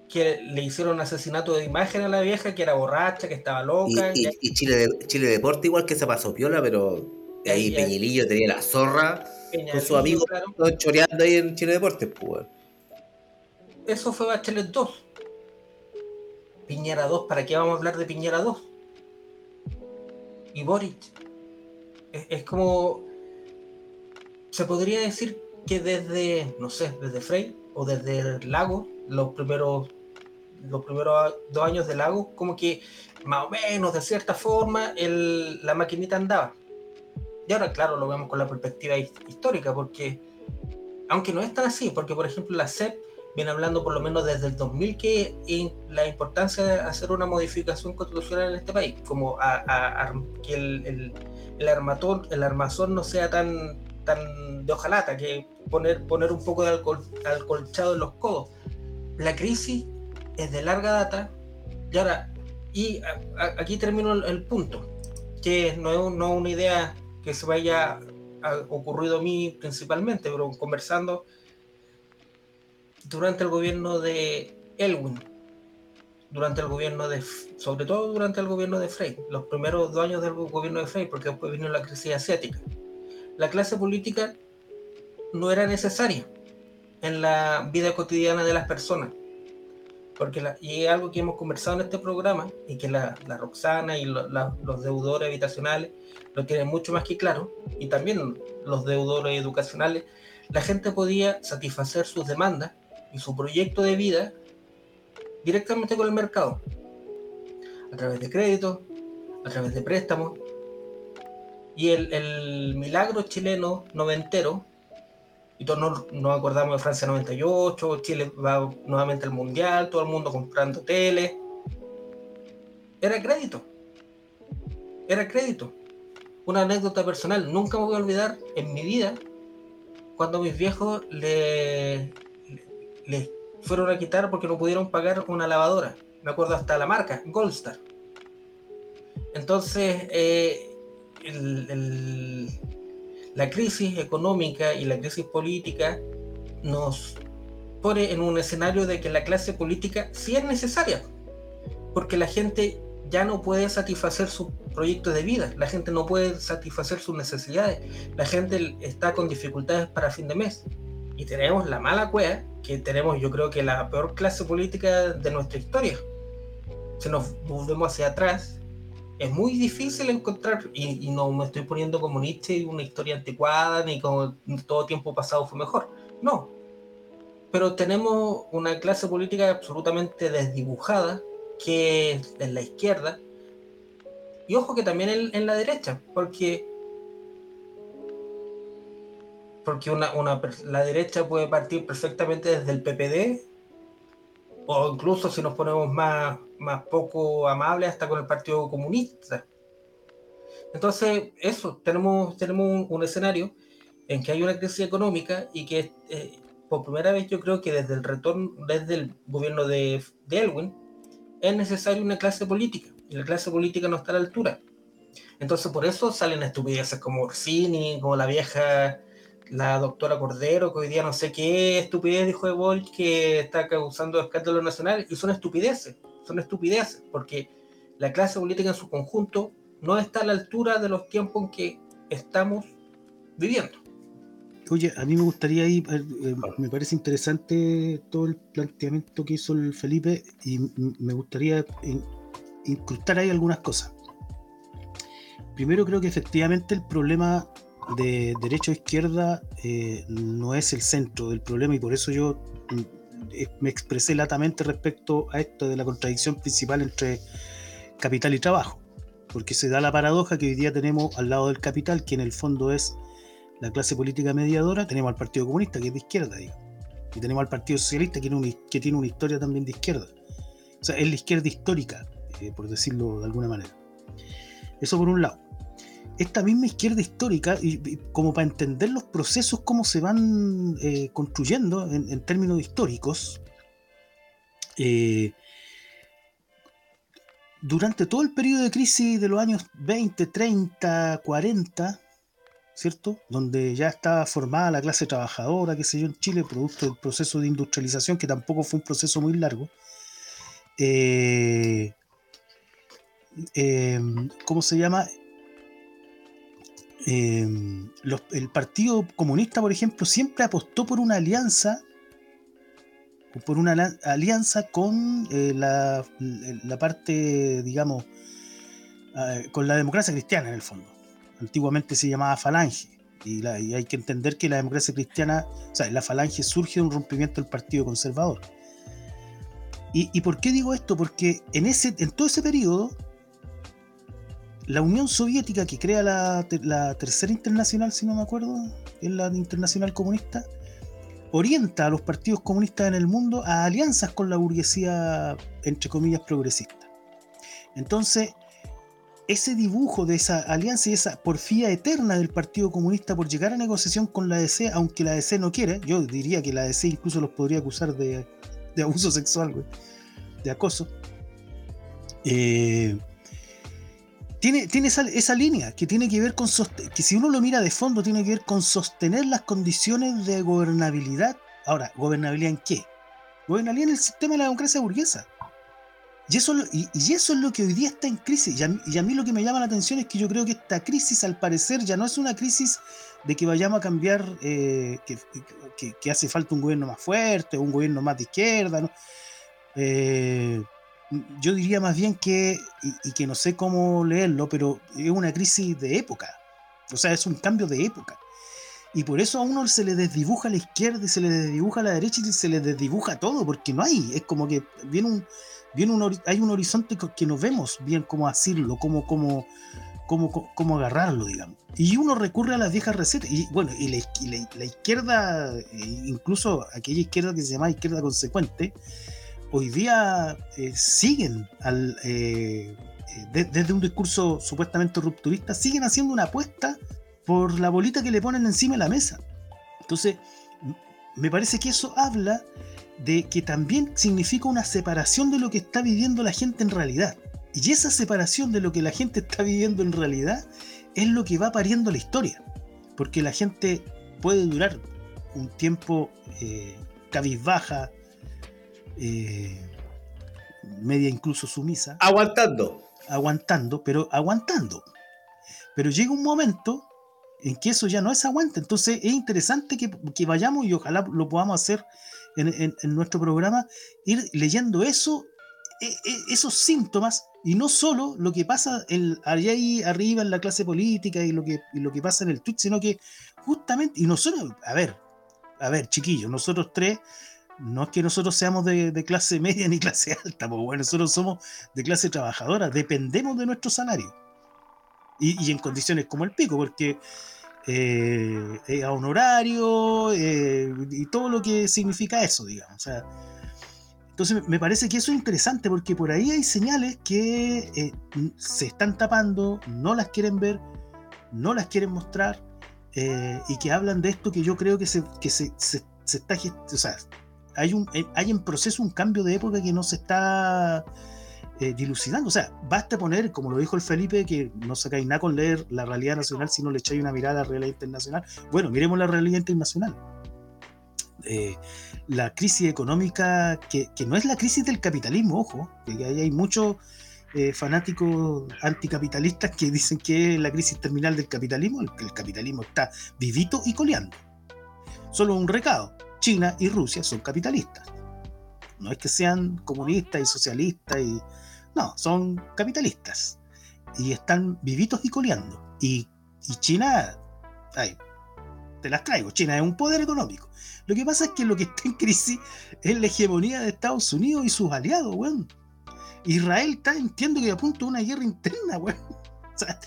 que le hicieron asesinato de imagen a la vieja, que era borracha, que estaba loca. Y, Chile, Chile Deporte igual que se pasó piola, pero ahí, Peñilillo tenía la zorra con su amigo choreando ahí en Chile Deporte. Pues. Eso fue Bachelet 2. Piñera 2, ¿para qué vamos a hablar de Piñera 2? Y Boric. Es, es como... Se podría decir que desde, no sé, desde Frey o desde el Lago, los primeros los primeros dos años del lago, como que más o menos, de cierta forma, el, la maquinita andaba. Y ahora, claro, lo vemos con la perspectiva histórica, porque, aunque no es tan así, porque, por ejemplo, la CEP viene hablando por lo menos desde el 2000 que la importancia de hacer una modificación constitucional en este país, como a, que el, el, el, armatón, el armazón no sea tan, tan de hojalata, que poner, poner un poco de alcohol, alcolchado en los codos. La crisis es de larga data. Y ahora, y aquí termino el, punto, que no es no una idea que se vaya a, ocurrido a mí principalmente, pero conversando durante el gobierno de Elwin, durante el gobierno de, sobre todo durante el gobierno de Frey, los primeros dos años del gobierno de Frey, porque después vino la crisis asiática. La clase política no era necesaria en la vida cotidiana de las personas porque la, y es algo que hemos conversado en este programa y que la, la Roxana y los deudores habitacionales lo tienen mucho más que claro, y también los deudores educacionales, la gente podía satisfacer sus demandas y su proyecto de vida directamente con el mercado, a través de créditos, a través de préstamos. Y el, milagro chileno noventero y todos nos, acordamos de Francia 98, Chile va nuevamente al Mundial, todo el mundo comprando tele. Era crédito. Era crédito. Una anécdota personal, nunca me voy a olvidar en mi vida cuando mis viejos le, le, fueron a quitar porque no pudieron pagar una lavadora. Me acuerdo hasta la marca, Goldstar. Entonces, eh, la crisis económica y la crisis política nos pone en un escenario de que la clase política sí es necesaria, porque la gente ya no puede satisfacer su proyecto de vida, la gente no puede satisfacer sus necesidades, la gente está con dificultades para fin de mes. Y tenemos la mala cueva, que tenemos yo creo que la peor clase política de nuestra historia. Si nos volvemos hacia atrás, es muy difícil encontrar, y, no me estoy poniendo como Nietzsche una historia anticuada, ni como todo tiempo pasado fue mejor. No. Pero tenemos una clase política absolutamente desdibujada, que es en la izquierda, y ojo que también en, la derecha, porque porque una, una, la derecha puede partir perfectamente desde el PPD, o incluso si nos ponemos más, más poco amable hasta con el Partido Comunista. Entonces, eso, tenemos, tenemos un, escenario en que hay una crisis económica y que eh, por primera vez yo creo que desde el retorno, desde el gobierno de, de Elwin, es necesaria una clase política y la clase política no está a la altura. Entonces por eso salen estupideces como Orsini, como la vieja la doctora Cordero, que hoy día no sé qué estupidez dijo de Bolt que está causando escándalo nacional, y son estupideces, son estupideces, porque la clase política en su conjunto no está a la altura de los tiempos en que estamos viviendo. Oye, a mí me gustaría ir, eh, eh, me parece interesante todo el planteamiento que hizo el Felipe y me gustaría incrustar ahí algunas cosas. Primero creo que efectivamente el problema de derecha o izquierda eh, no es el centro del problema y por eso yo mm, eh, me expresé latamente respecto a esto de la contradicción principal entre capital y trabajo, porque se da la paradoja que hoy día tenemos al lado del capital, que en el fondo es la clase política mediadora, tenemos al Partido Comunista, que es de izquierda, y tenemos al Partido Socialista, que tiene, que tiene una historia también de izquierda. O sea, es la izquierda histórica, eh, por decirlo de alguna manera. Eso por un lado esta misma izquierda histórica, y, como para entender los procesos, cómo se van eh, construyendo en, términos históricos, eh, durante todo el periodo de crisis de los años 20, 30, 40, ¿cierto? Donde ya estaba formada la clase trabajadora, qué sé yo, en Chile, producto del proceso de industrialización, que tampoco fue un proceso muy largo. Eh, ¿Cómo se llama? Em, el Partido Comunista, por ejemplo, siempre apostó por una alianza, por una alianza con eh, la, parte, digamos, ah, con la democracia cristiana en el fondo. Antiguamente se llamaba Falange. Y, hay que entender que la democracia cristiana, o sea, la falange surge de un rompimiento del Partido Conservador. ¿Y, y por qué digo esto? Porque en, ese, en todo ese periodo la Unión Soviética que crea la, Tercera Internacional, si no me acuerdo, es la Internacional Comunista, orienta a los partidos comunistas en el mundo a alianzas con la burguesía, entre comillas, progresista. Entonces, ese dibujo de esa alianza y esa porfía eterna del Partido Comunista por llegar a negociación con la ADC, aunque la ADC no quiere, yo diría que la ADC incluso los podría acusar de, abuso sexual, de acoso. Eh, tiene, tiene esa, línea que tiene que ver con que si uno lo mira de fondo tiene que ver con sostener las condiciones de gobernabilidad. Ahora, ¿gobernabilidad en qué? Gobernabilidad en el sistema de la democracia burguesa. Y eso, y, eso es lo que hoy día está en crisis. Y a, mí lo que me llama la atención es que yo creo que esta crisis, al parecer, ya no es una crisis de que vayamos a cambiar, eh, que, hace falta un gobierno más fuerte, un gobierno más de izquierda. ¿no? eh, yo diría más bien que, y, que no sé cómo leerlo, pero es una crisis de época. O sea, es un cambio de época. Y por eso a uno se le desdibuja a la izquierda y se le desdibuja a la derecha y se le desdibuja todo, porque no hay. Es como que viene un, viene un, hay un horizonte que no vemos bien cómo hacerlo, cómo, cómo, cómo, cómo agarrarlo, digamos. Y uno recurre a las viejas recetas. Y bueno, y la, izquierda, eh, incluso aquella izquierda que se llama izquierda consecuente, hoy día eh, siguen al, eh, desde un discurso supuestamente rupturista, siguen haciendo una apuesta por la bolita que le ponen encima de la mesa. Entonces, me parece que eso habla de que también significa una separación de lo que está viviendo la gente en realidad. Y esa separación de lo que la gente está viviendo en realidad es lo que va pariendo la historia. Porque la gente puede durar un tiempo eh, cabizbaja, eh, media incluso sumisa. Aguantando. Aguantando, pero aguantando. Pero llega un momento en que eso ya no es aguante. Entonces es interesante que, vayamos y ojalá lo podamos hacer en, en nuestro programa, ir leyendo eso e, e, esos síntomas y no solo lo que pasa allá ahí arriba en la clase política y lo que, lo que pasa en el tweet, sino que justamente, y nosotros, a ver, a ver, chiquillos, nosotros tres, no es que nosotros seamos de, clase media ni clase alta, pues bueno, nosotros somos de clase trabajadora, dependemos de nuestro salario. Y, en condiciones como el pico, porque eh, a honorario eh, y todo lo que significa eso, digamos. Entonces me parece que eso es interesante porque por ahí hay señales que eh, se están tapando, no las quieren ver, no las quieren mostrar eh, y que hablan de esto que yo creo que se, se, está... O sea, hay, un, eh, hay en proceso un cambio de época que no se está dilucidando. O sea, basta poner, como lo dijo el Felipe, que no sacáis nada con leer la realidad nacional si no le echáis una mirada a la realidad internacional. Bueno, miremos la realidad internacional. Eh, la crisis económica, que, no es la crisis del capitalismo, ojo, que hay muchos eh, fanáticos anticapitalistas que dicen que es la crisis terminal del capitalismo, el, el capitalismo está vivito y coleando. Solo un recado, China y Rusia son capitalistas. No es que sean comunistas y socialistas, y, no, son capitalistas. Y están vivitos y coleando. Y, China, te las traigo, China es un poder económico. Lo que pasa es que lo que está en crisis es la hegemonía de Estados Unidos y sus aliados, weón. Israel está, entiendo que a punto de una guerra interna, weón. O sea,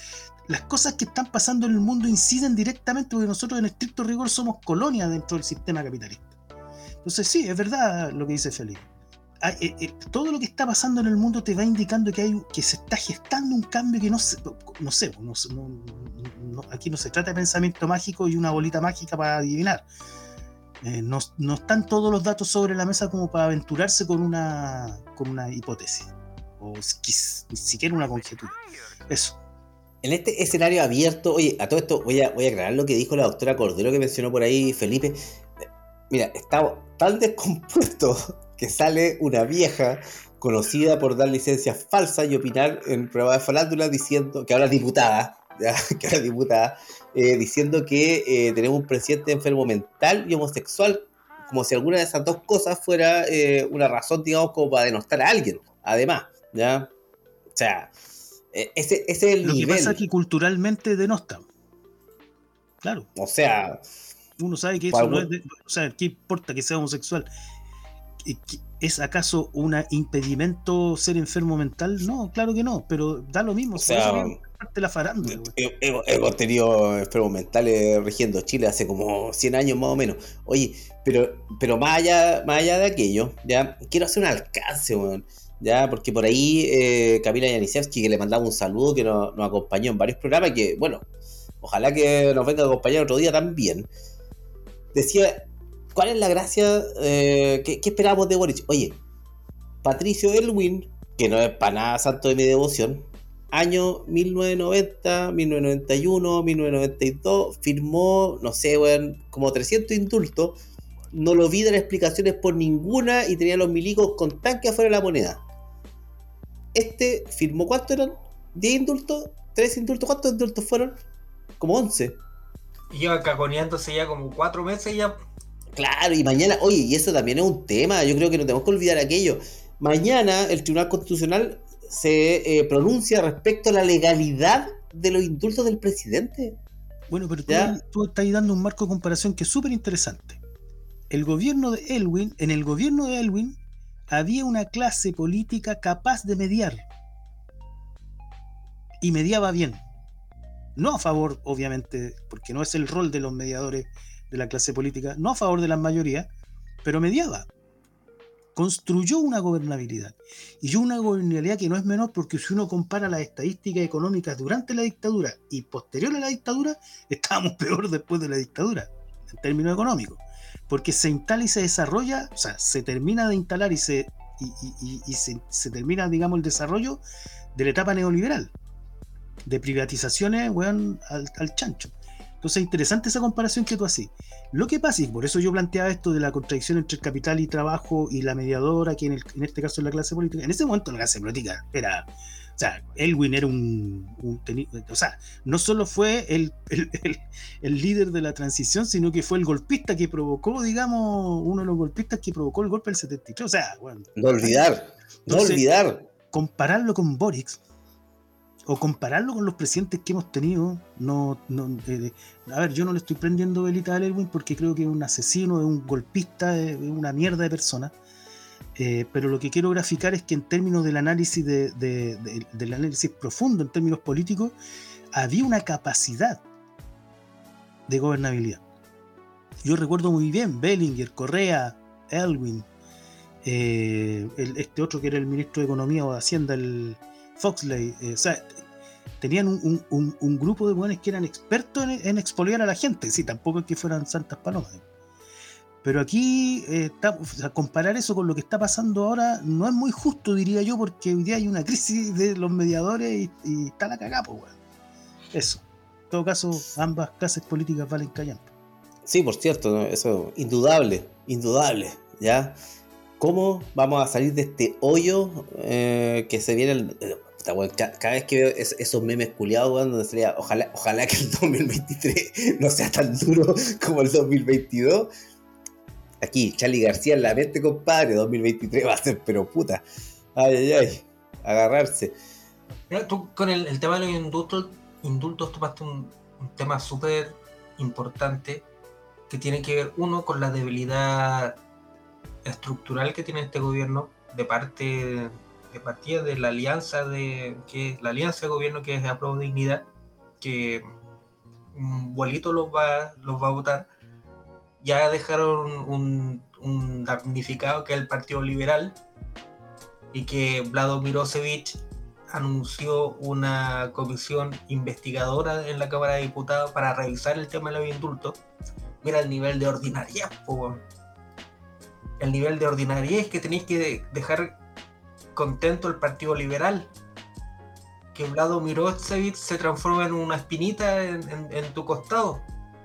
las cosas que están pasando en el mundo inciden directamente porque nosotros en estricto rigor somos colonia dentro del sistema capitalista. Entonces sí, es verdad lo que dice Felipe. Eh, eh, todo lo que está pasando en el mundo te va indicando que hay que se está gestando un cambio que no se, no sé, aquí no se trata de pensamiento mágico y una bolita mágica para adivinar. Eh, no, están todos los datos sobre la mesa como para aventurarse con una, con una hipótesis o ni siquiera una conjetura. Eso. En este escenario abierto, oye, a todo esto voy a, voy a aclarar lo que dijo la doctora Cordero que mencionó por ahí Felipe. Mira, está tan descompuesto que sale una vieja conocida por dar licencias falsas y opinar en pruebas de falándula diciendo que ahora es diputada, que ahora es diputada, eh, diciendo que eh, tenemos un presidente enfermo mental y homosexual, como si alguna de esas dos cosas fuera eh, una razón, digamos, como para denostar a alguien, además, ¿ya? O sea, ese, ese, es el Lo nivel. que pasa que culturalmente denosta. Claro. O sea... Uno sabe que eso no es... o sea, ¿qué importa que sea homosexual? ¿Es acaso un impedimento ser enfermo mental? No, claro que no, pero da lo mismo. O sea, parte la farándula. Hemos tenido enfermos mentales rigiendo Chile hace como 100 años más o menos. Oye, pero, pero más, allá, más allá de aquello, ya quiero hacer un alcance, ya porque por ahí eh, Camila Yanisevsky, que le mandaba un saludo, que nos, acompañó en varios programas, que bueno, ojalá que nos venga a acompañar otro día también. Decía, ¿cuál es la gracia? Eh, ¿qué, ¿Qué esperamos de Boric? Oye, Patricio Elwin, que no es para nada santo de mi devoción, año 1990, 1991, 1992, firmó, no sé, weón, como 300 indultos. No lo vi dar explicaciones por ninguna y tenía los milicos con tanque afuera de la moneda. Este firmó, ¿cuántos eran? ¿10 indultos? ¿3 indultos? ¿Cuántos indultos fueron? Como 11. Y lleva caconeándose ya como 4 meses ya. Claro, y mañana, oye, y eso también es un tema, yo creo que no tenemos que olvidar aquello mañana el Tribunal Constitucional se eh, pronuncia respecto a la legalidad de los indultos del presidente. Bueno, pero tú, estás dando un marco de comparación que es súper interesante. El gobierno de Elwin, en el gobierno de Elwin, había una clase política capaz de mediar. Y mediaba bien. No a favor, obviamente, porque no es el rol de los mediadores de la clase política, no a favor de la mayoría, pero mediaba construyó una gobernabilidad. Y yo una gobernabilidad que no es menor porque si uno compara las estadísticas económicas durante la dictadura y posterior a la dictadura, estábamos peor después de la dictadura, en términos económicos. Porque se instala y se desarrolla, o sea, se termina de instalar y se, y, se, termina, digamos, el desarrollo de la etapa neoliberal, de privatizaciones, weón, al, al chancho. Entonces es interesante esa comparación que tú haces. Lo que pasa, y por eso yo planteaba esto de la contradicción entre el capital y trabajo y la mediadora, que en, este caso es la clase política. En ese momento la clase política era. O sea, Elwin era un. o sea, no solo fue el, el, líder de la transición, sino que fue el golpista que provocó, digamos, uno de los golpistas que provocó el golpe del 73. O sea, bueno. No olvidar, no olvidar. Compararlo con Boric, o compararlo con los presidentes que hemos tenido, no, no eh, a ver, yo no le estoy prendiendo velita a Elwin porque creo que es un asesino, es un golpista, es una mierda de persona. Eh, pero lo que quiero graficar es que en términos del análisis de, del análisis profundo, en términos políticos, había una capacidad de gobernabilidad. Yo recuerdo muy bien Bellinger, Correa, Elwin, eh, este otro que era el ministro de Economía o de Hacienda, el, Foxley, eh, o sea, tenían un, grupo de buenos que eran expertos en, expoliar a la gente, sí, tampoco es que fueran santas palomas. Pero aquí, eh, comparar eso con lo que está pasando ahora no es muy justo, diría yo, porque hoy día hay una crisis de los mediadores y, está la cagada, pues, Eso. En todo caso, ambas clases políticas valen callando. Sí, por cierto, eso, indudable, indudable, ¿ya? ¿Cómo vamos a salir de este hoyo eh, que se viene el, cada vez que veo esos memes culiados, donde sería, ojalá, ojalá que el 2023 no sea tan duro como el 2022. Aquí, Charlie García en la mente, compadre, 2023 va a ser, pero puta. Ay, ay, ay. Agarrarse. tú con el, tema de los indultos, indultos tomaste un, un tema súper importante que tiene que ver, uno, con la debilidad estructural que tiene este gobierno de parte de partida de la alianza de que la alianza de gobierno que es de Pro Dignidad, que un bolito los va, los va a votar, ya dejaron un, un damnificado que es el Partido Liberal y que Vlado Mirosevich anunció una comisión investigadora en la Cámara de Diputados para revisar el tema de los indultos. Mira el nivel de ordinaria, el nivel de ordinaria es que tenéis que dejar contento el Partido Liberal. Que Vlado Mirosevich se transforma en una espinita en, tu costado.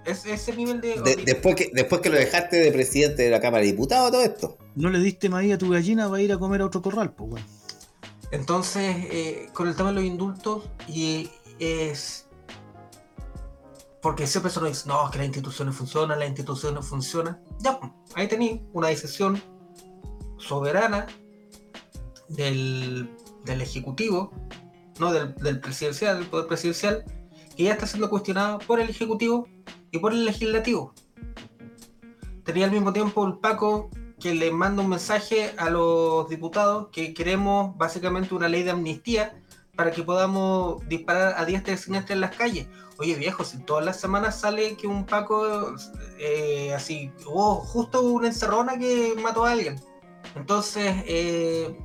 Es ese nivel de... después, que, después que lo dejaste de presidente de la Cámara de Diputados, todo esto. No le diste maíz a tu gallina, va a ir a comer a otro corral, pues bueno. Entonces, eh, con el tema de los indultos, y es. Porque siempre se nos dice, no, es que las instituciones funcionan, las instituciones funcionan. Ya, pues, ahí tenéis una decisión soberana del, Ejecutivo, no del, presidencial, del Poder Presidencial, que ya está siendo cuestionado por el Ejecutivo y por el Legislativo. Tenía al mismo tiempo el Paco que le manda un mensaje a los diputados que queremos básicamente una ley de amnistía para que podamos disparar a diestra y siniestra en las calles. Oye viejo, si todas las semanas sale que un Paco eh, así, hubo justo una encerrona que mató a alguien. Entonces, eh,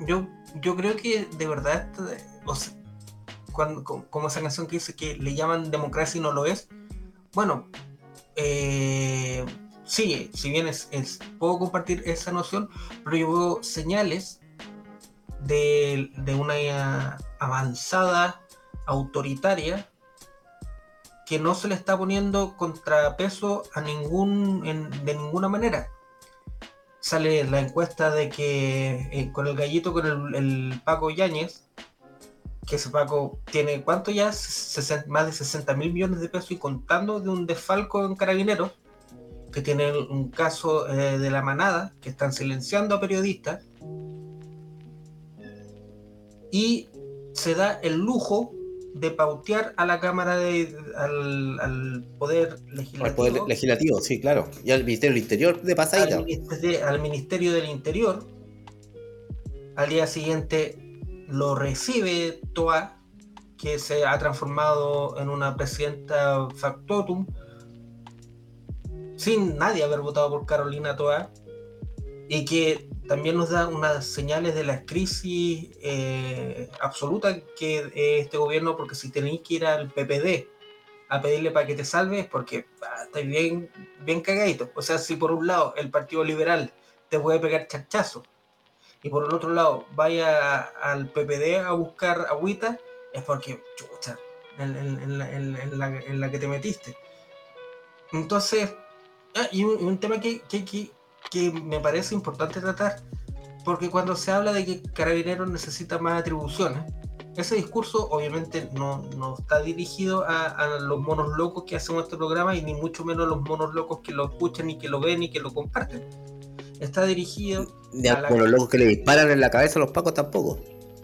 yo, yo creo que de verdad, cuando, como esa canción que dice que le llaman democracia y no lo es, bueno, eh, sí, si bien es, puedo compartir esa noción, pero yo veo señales de, una avanzada autoritaria que no se le está poniendo contrapeso a ningún de ninguna manera sale la encuesta de que eh, con el gallito, con el, Paco Yáñez, que ese Paco tiene, ¿cuánto ya? más de 60 mil millones de pesos y contando de un desfalco en carabineros, que tiene un caso eh, de la manada, que están silenciando a periodistas, y se da el lujo de pautear a la Cámara de, al, Poder Legislativo. Al Poder Legislativo, sí, claro. Y al Ministerio del Interior de pasadita. Al, Ministerio, del Interior. Al día siguiente lo recibe Toa, que se ha transformado en una presidenta factotum, sin nadie haber votado por Carolina Toa, y que también nos da unas señales de la crisis eh, absoluta que este gobierno, porque si tenéis que ir al PPD a pedirle para que te salves, porque ah, estáis bien, bien cagadito. O sea, si por un lado el Partido Liberal te puede pegar chachazo y por el otro lado vaya al PPD a buscar agüita, es porque, chucha, en, la, que te metiste. Entonces, ah, y un, tema que, que, que me parece importante tratar, porque cuando se habla de que Carabineros necesita más atribuciones, ese discurso obviamente no, no está dirigido a, los monos locos que hacen este programa y ni mucho menos a los monos locos que lo escuchan y que lo ven y que lo comparten. Está dirigido... a, los locos que le disparan en la cabeza a los pacos tampoco.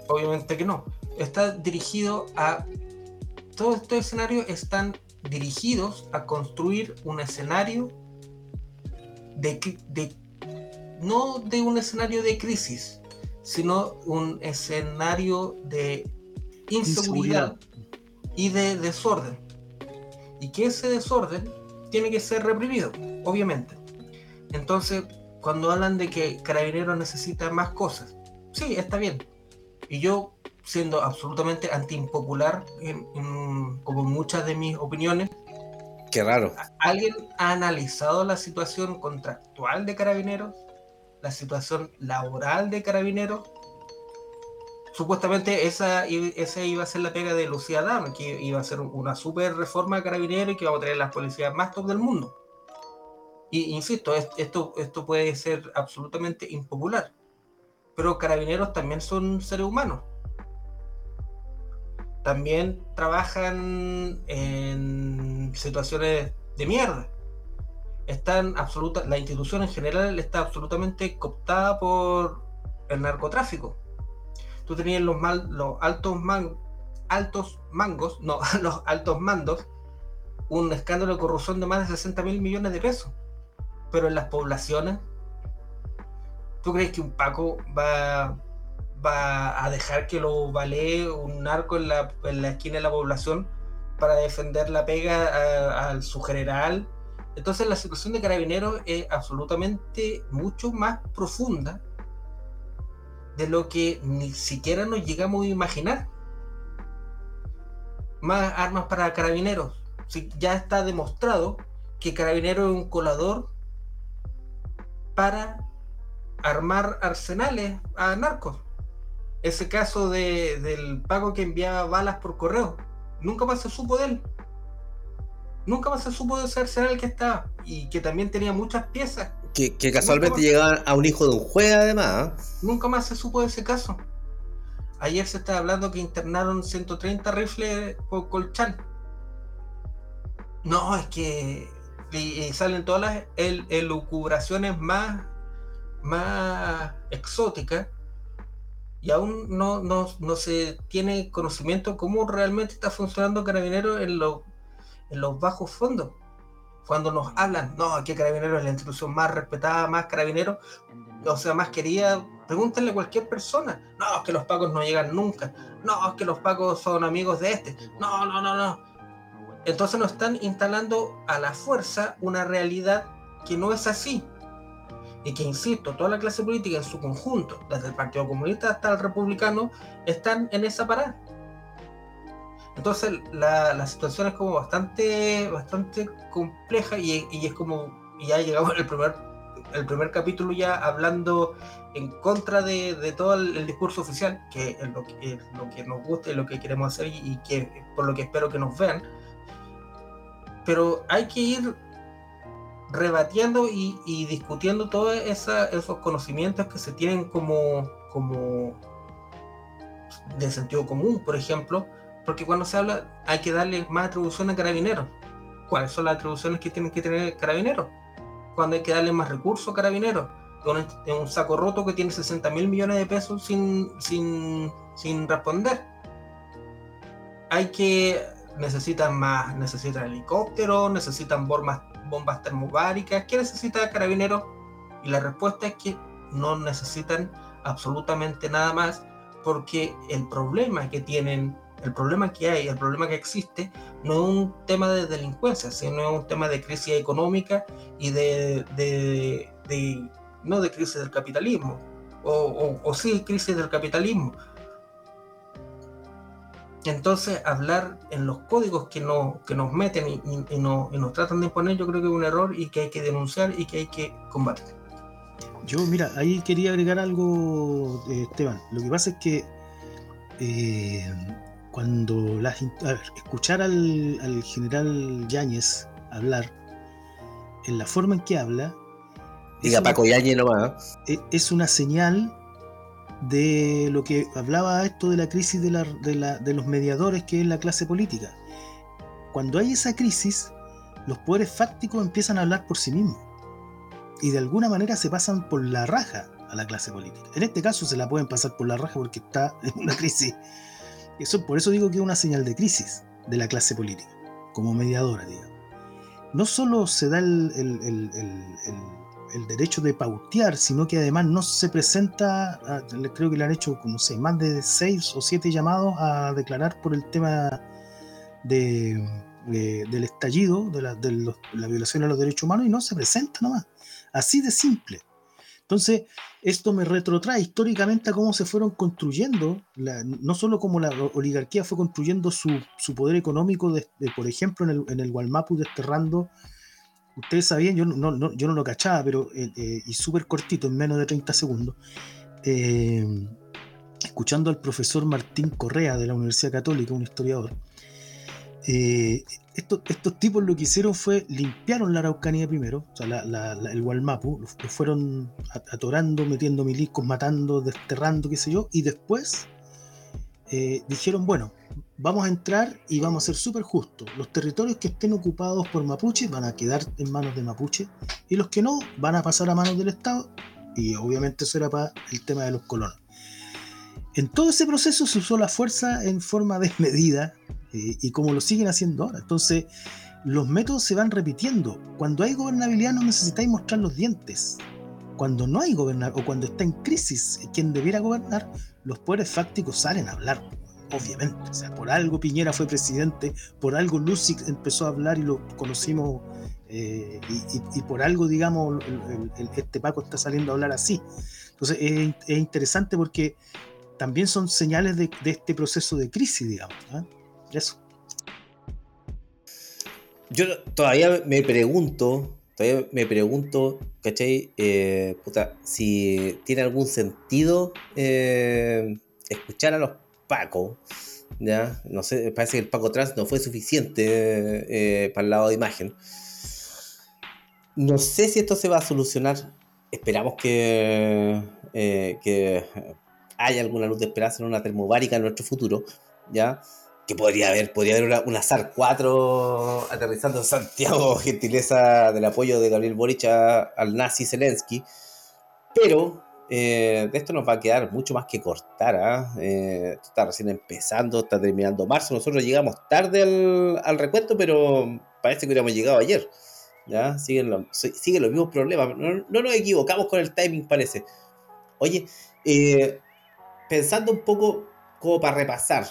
Obviamente que no. Está dirigido a... Todos estos escenarios están dirigidos a construir un escenario de, no de un escenario de crisis, sino un escenario de inseguridad, y de desorden. Y que ese desorden tiene que ser reprimido, obviamente. Entonces, cuando hablan de que Carabineros necesita más cosas, sí, está bien. Y yo, siendo absolutamente antiimpopular, como muchas de mis opiniones, Qué raro. ¿Alguien ha analizado la situación contractual de carabineros? ¿La situación laboral de carabineros? Supuestamente esa, esa iba a ser la pega de Lucía Dama, que iba a ser una super reforma de carabineros y que iba a traer las policías más top del mundo. Y insisto, esto, esto puede ser absolutamente impopular. Pero carabineros también son seres humanos también trabajan en situaciones de mierda. Están absoluta, la institución en general está absolutamente cooptada por el narcotráfico. Tú tenías los, mal, los altos, man, altos mangos, no, los altos mandos, un escándalo de corrupción de más de 60 mil millones de pesos. Pero en las poblaciones, ¿tú crees que un Paco va va a dejar que lo valee un narco en la, esquina de la población para defender la pega a, su general. Entonces la situación de carabineros es absolutamente mucho más profunda de lo que ni siquiera nos llegamos a imaginar. Más armas para carabineros. ya está demostrado que carabinero es un colador para armar arsenales a narcos ese caso de, del pago que enviaba balas por correo. Nunca más se supo de él. Nunca más se supo de ese arsenal que estaba y que también tenía muchas piezas. Que, casualmente llegaban a un hijo de un juez además. ¿ah? Nunca más se supo de ese caso. Ayer se estaba hablando que internaron 130 rifles por Colchán. No, es que salen todas las elucubraciones más, más exóticas y aún no, no, no, se tiene conocimiento cómo realmente está funcionando Carabinero en, en los bajos fondos. Cuando nos hablan, no, que Carabinero es la institución más respetada, más Carabinero, o sea, más querida, pregúntenle a cualquier persona. No, es que los pacos no llegan nunca. No, es que los pacos son amigos de este. No, no, no, no. Entonces nos están instalando a la fuerza una realidad que no es así y que, insisto, toda la clase política en su conjunto, desde el Partido Comunista hasta el Republicano, están en esa parada. Entonces la, situación es como bastante, bastante compleja y, es como, ya llegamos al primer, el primer capítulo ya hablando en contra de, todo el, discurso oficial, que es lo que, lo que nos gusta y lo que queremos hacer y, y que por lo que espero que nos vean. Pero hay que ir rebatiendo y, discutiendo todos esos conocimientos que se tienen como, como de sentido común, por ejemplo, porque cuando se habla hay que darle más atribución a carabineros. ¿Cuáles son las atribuciones que tienen que tener carabineros? Cuando hay que darle más recursos a carabineros. es un saco roto que tiene 60 mil millones de pesos sin, sin, sin responder. Hay que, necesitan más, necesitan helicópteros, necesitan bombas, bombas termobáricas, ¿qué necesita Carabineros? Y la respuesta es que no necesitan absolutamente nada más porque el problema que tienen, el problema que hay, el problema que existe, no es un tema de delincuencia, sino es un tema de crisis económica y de, de, no de crisis del capitalismo, o, o, sí crisis del capitalismo. Entonces, hablar en los códigos que, no, que nos meten y, y, no, y nos tratan de imponer, yo creo que es un error y que hay que denunciar y que hay que combatir. Yo, mira, ahí quería agregar algo, eh, Esteban. Lo que pasa es que eh, cuando las, escuchar al, general Yáñez hablar, en la forma en que habla. Diga Paco Yáñez nomás. E, es una señal de lo que hablaba esto de la crisis de, la, de, los mediadores, que es la clase política. Cuando hay esa crisis, los poderes fácticos empiezan a hablar por sí mismos y de alguna manera se pasan por la raja a la clase política. En este caso se la pueden pasar por la raja porque está en una crisis. Eso, por eso digo que es una señal de crisis de la clase política, como mediadora, digamos. No solo se da el, derecho de pautear, sino que además no se presenta, creo que le han hecho, como sé, más de seis o siete llamados a declarar por el tema de, del estallido, de la, de la violación a los derechos humanos, y no se presenta nomás. Así de simple. Entonces, esto me retrotrae históricamente a cómo se fueron construyendo, no solo como la oligarquía fue construyendo su, poder económico, de, por ejemplo, en el, en el Gualmapu desterrando, ustedes sabían, yo no, yo no lo cachaba, pero eh, eh, y súper cortito, en menos de 30 segundos, eh, escuchando al profesor Martín Correa de la Universidad Católica, un historiador, estos, tipos lo que hicieron fue limpiaron la Araucanía primero, o sea, el Gualmapu, lo, fueron atorando, metiendo milicos, matando, desterrando, qué sé yo, y después eh, dijeron, bueno, vamos a entrar y vamos a ser súper justos. Los territorios que estén ocupados por mapuche van a quedar en manos de mapuche y los que no van a pasar a manos del Estado y obviamente eso era para el tema de los colonos. En todo ese proceso se usó la fuerza en forma desmedida, eh, y como lo siguen haciendo ahora. Entonces, los métodos se van repitiendo. Cuando hay gobernabilidad no necesitáis mostrar los dientes. Cuando no hay gobernar o cuando está en crisis quien debiera gobernar, los poderes fácticos salen a hablar, obviamente. O sea, por algo Piñera fue presidente, por algo Lucic empezó a hablar y lo conocimos, eh, y, por algo, digamos, este Paco está saliendo a hablar así. Entonces es, interesante porque también son señales de, este proceso de crisis, digamos. ¿eh? Eso. Yo todavía me pregunto, todavía me pregunto, ¿cachai? Eh, si tiene algún sentido eh, escuchar a los Pacos, ¿ya? No sé, parece que el Paco Trans no fue suficiente eh, para el lado de imagen. No sé si esto se va a solucionar. Esperamos que, que haya alguna luz de esperanza en una termobárica en nuestro futuro, ¿ya? que podría haber, podría haber una, SAR 4 aterrizando en Santiago, gentileza del apoyo de Gabriel Boric al nazi Zelensky. Pero eh, de esto nos va a quedar mucho más que cortar. ¿ah? ¿eh? está recién empezando, está terminando marzo. Nosotros llegamos tarde al, recuento, pero parece que hubiéramos llegado ayer. ¿ya? Siguen, los, siguen los mismos problemas. No, no, nos equivocamos con el timing, parece. Oye, eh, pensando un poco como para repasar,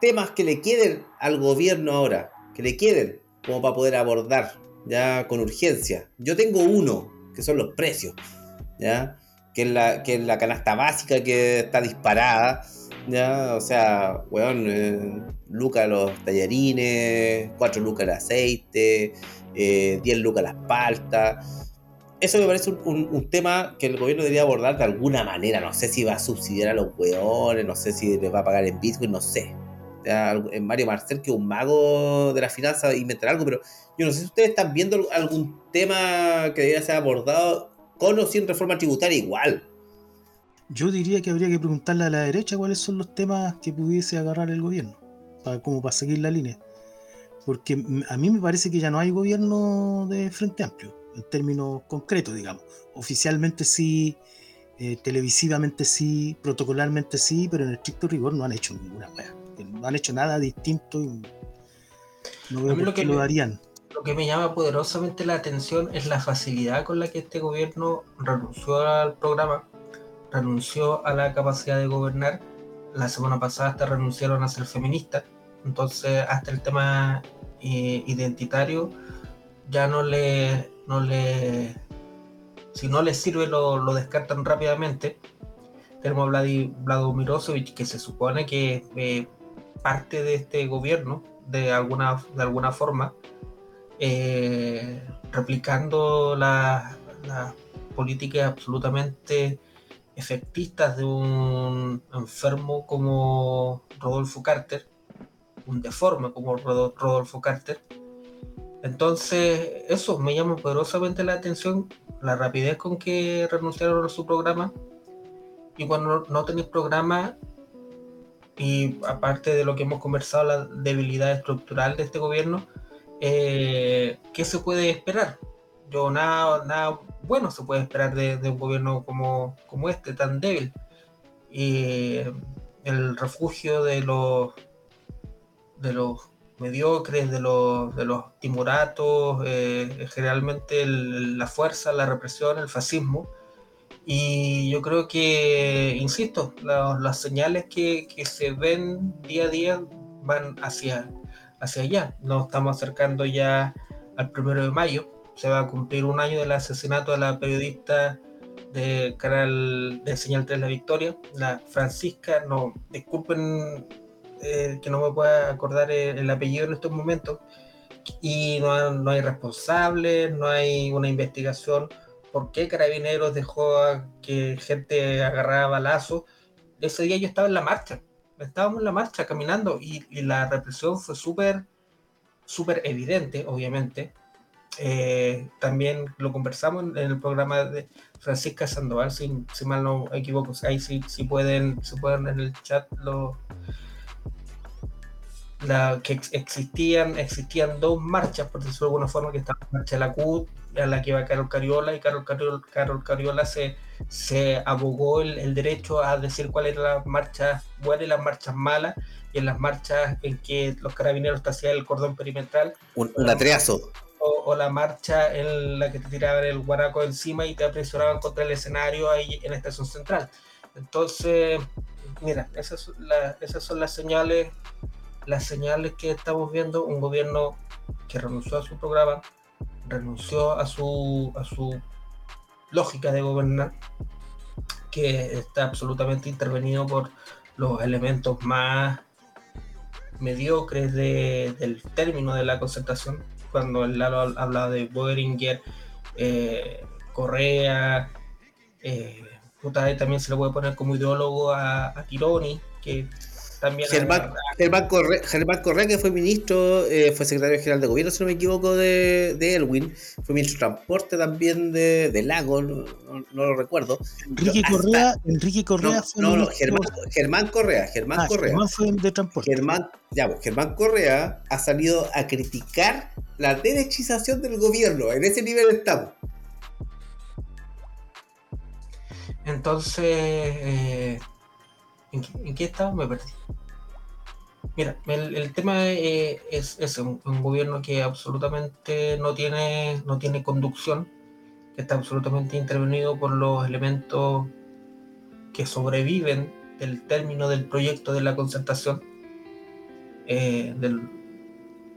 temas que le queden al gobierno ahora, que le queden como para poder abordar ya con urgencia. Yo tengo uno, que son los precios, ya, que es la, que es la canasta básica que está disparada, ya, o sea, weón, eh, lucas los tallarines, 4 lucas el aceite, 10 eh, lucas las paltas. Eso me parece un, un, tema que el gobierno debería abordar de alguna manera. No sé si va a subsidiar a los weones, no sé si les va a pagar en Bitcoin, no sé en Mario Marcel, que es un mago de la finanza, inventar algo, pero yo no sé si ustedes están viendo algún tema que debería ser abordado con o sin reforma tributaria igual. Yo diría que habría que preguntarle a la derecha cuáles son los temas que pudiese agarrar el gobierno, para, como para seguir la línea. Porque a mí me parece que ya no hay gobierno de Frente Amplio. en términos concretos, digamos. Oficialmente sí, eh, televisivamente sí, protocolarmente sí, pero en estricto rigor no han hecho ninguna wea. No han hecho nada distinto y no veo por qué lo harían. Lo que me llama poderosamente la atención es la facilidad con la que este gobierno renunció al programa, renunció a la capacidad de gobernar. La semana pasada hasta renunciaron a ser feministas. Entonces, hasta el tema eh, identitario ya no le, no le, si no les sirve lo, lo descartan rápidamente. Tenemos a que se supone que eh, parte de este gobierno de alguna, de alguna forma eh, replicando las la políticas absolutamente efectistas de un enfermo como Rodolfo Carter, un deforme como Rodolfo Carter. Entonces, eso me llama poderosamente la atención, la rapidez con que renunciaron a su programa. Y cuando no tenéis programa, y aparte de lo que hemos conversado, la debilidad estructural de este gobierno, eh, ¿qué se puede esperar? Yo nada, nada bueno se puede esperar de, un gobierno como, como este, tan débil. Y el refugio de los de los mediocres, de los, de los timoratos, eh, generalmente la fuerza, la represión, el fascismo. Y yo creo que, insisto, las señales que, que, se ven día a día van hacia, hacia allá. Nos estamos acercando ya al primero de mayo. Se va a cumplir un año del asesinato de la periodista de canal de Señal 3 La Victoria, la Francisca. No, disculpen eh, que no me pueda acordar el, apellido en estos momentos. Y no, no, hay responsables, no hay una investigación. ¿Por qué Carabineros dejó a que gente agarrara balazos? Ese día yo estaba en la marcha estábamos en la marcha caminando y, la represión fue súper, súper evidente, obviamente. Eh, también lo conversamos en, el programa de Francisca Sandoval, si, si mal no equivoco, ahí sí, si pueden, si pueden en el chat lo, la, que existían, existían dos marchas, por decirlo de alguna forma, que estaba la marcha de la CUT, a la que iba Carol Cariola, y Carol, Carol, Cariola se, se abogó el, derecho a decir cuál era la marcha buena y las marchas malas, y en las marchas en que los carabineros te hacían el cordón perimetral. Un, un atreazo. O, la marcha en la que te tiraban el guaraco encima y te apresionaban contra el escenario ahí en la estación central. Entonces, mira, esas, esas son las señales las señales que estamos viendo, un gobierno que renunció a su programa, renunció a su, a su lógica de gobernar, que está absolutamente intervenido por los elementos más mediocres del término de la concertación, cuando el Lalo hablaba de Boeringer, eh, Correa, eh, también se le puede poner como ideólogo a, a que Germán, Germán, Correa, que fue ministro, eh, fue secretario general de gobierno, si no me equivoco, de, de Elwin, fue ministro de transporte también de, de Lago, no, lo recuerdo. Enrique Correa, Enrique Correa fue no, no, Germán, Germán, Correa, Germán ah, Correa. Germán fue de transporte. Germán, ya, pues, Germán Correa ha salido a criticar la derechización del gobierno, en ese nivel estamos. Entonces, eh, ¿En qué, estado me perdí? Mira, el, tema eh, es, un, gobierno que absolutamente no tiene, no tiene conducción, que está absolutamente intervenido por los elementos que sobreviven del término del proyecto de la concertación. Eh,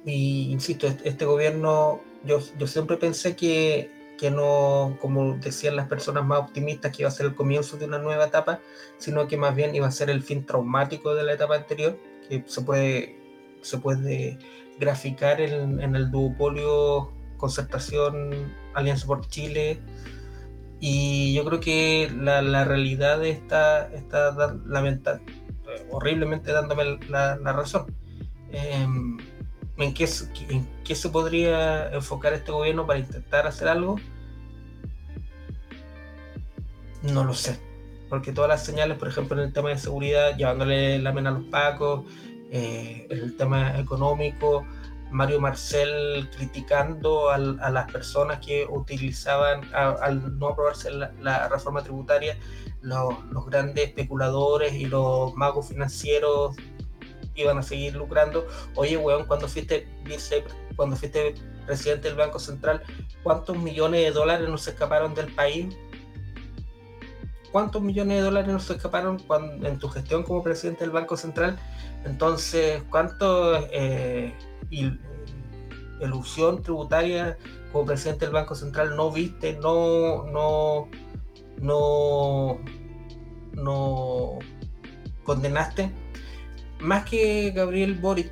y insisto, este, este, gobierno, yo, yo siempre pensé que que no, como decían las personas más optimistas, que iba a ser el comienzo de una nueva etapa, sino que más bien iba a ser el fin traumático de la etapa anterior, que se puede, se puede graficar en, el duopolio concertación Alianza por Chile. Y yo creo que la, la realidad está, está lamentable, horriblemente dándome la, la razón. Em, ¿En qué, ¿En qué se podría enfocar este gobierno para intentar hacer algo? No lo sé. Porque todas las señales, por ejemplo, en el tema de seguridad, llevándole la mena a los pacos, eh, el tema económico, Mario Marcel criticando a las personas que utilizaban, al no aprobarse la, reforma tributaria, los, grandes especuladores y los magos financieros iban a seguir lucrando. Oye, weón, cuando fuiste cuando fuiste presidente del Banco Central, ¿cuántos millones de dólares nos escaparon del país? ¿Cuántos millones de dólares nos escaparon cuando, en tu gestión como presidente del Banco Central? Entonces, ¿cuánto eh, ilusión tributaria como presidente del Banco Central no viste, no, no, no condenaste? Más que Gabriel Boric,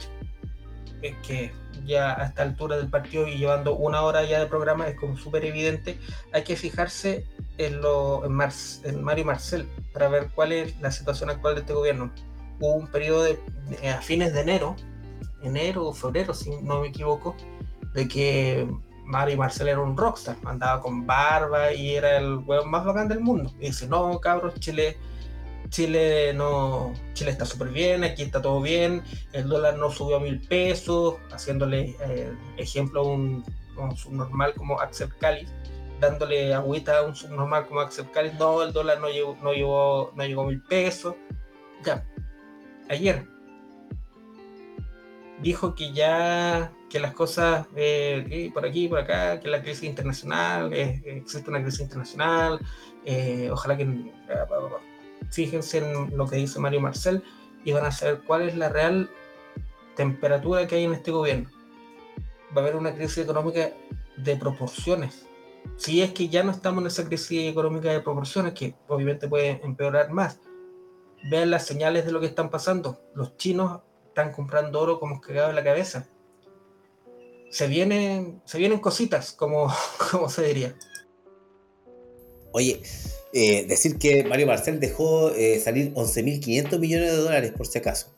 que ya a esta altura del partido y llevando una hora ya de programa es como súper evidente, hay que fijarse en, lo, en, en Mario Marcel para ver cuál es la situación actual de este gobierno. Hubo un periodo de, a fines de enero, enero o febrero, si no me equivoco, de que Mario Marcel era un rockstar, andaba con barba y era el hueón más bacán del mundo. Y dice, no, cabros, Chile, Chile no, Chile está súper bien, aquí está todo bien, el dólar no subió a mil pesos, haciéndole eh, ejemplo a un, un subnormal como Axel Cáliz dándole agüita a un subnormal como Axel Cáliz, no, el dólar no llegó, no llegó, no llegó a mil pesos. Ya, ayer dijo que ya que las cosas eh, por aquí, por acá, que la crisis internacional, eh, existe una crisis internacional, ojalá que fíjense en lo que dice Mario Marcel y van a saber cuál es la real temperatura que hay en este gobierno. Va a haber una crisis económica de proporciones si es que ya no estamos en esa crisis económica de proporciones, que obviamente puede empeorar más, vean las señales de lo que están pasando. Los chinos están comprando oro como cagado en la cabeza. Se vienen, se vienen cositas, como, como se diría. Oye, eh, decir que Mario Marcel dejó eh, salir 11.500 millones de dólares, por si acaso.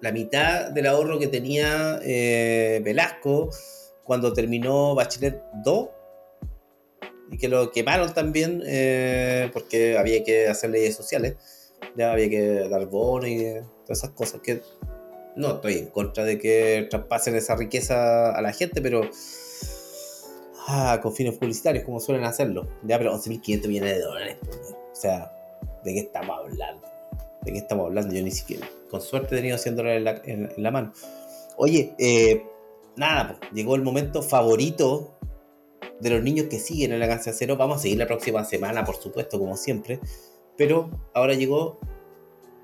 La mitad del ahorro que tenía eh, Velasco cuando terminó Bachelet 2 y que lo quemaron también eh, porque había que hacer leyes sociales, ya había que dar bonos y todas esas cosas que no estoy en contra de que traspasen esa riqueza a la gente, pero ah, con fines publicitarios como suelen hacerlo. Ya, pero 11.500 millones de dólares. O sea, ¿de qué estamos hablando? ¿De qué estamos hablando? Yo ni siquiera, con suerte he tenido 100 dólares en la, mano. Oye, eh, nada, llegó el momento favorito de los niños que siguen en la Gancia Cero. Vamos a seguir la próxima semana, por supuesto, como siempre. Pero ahora llegó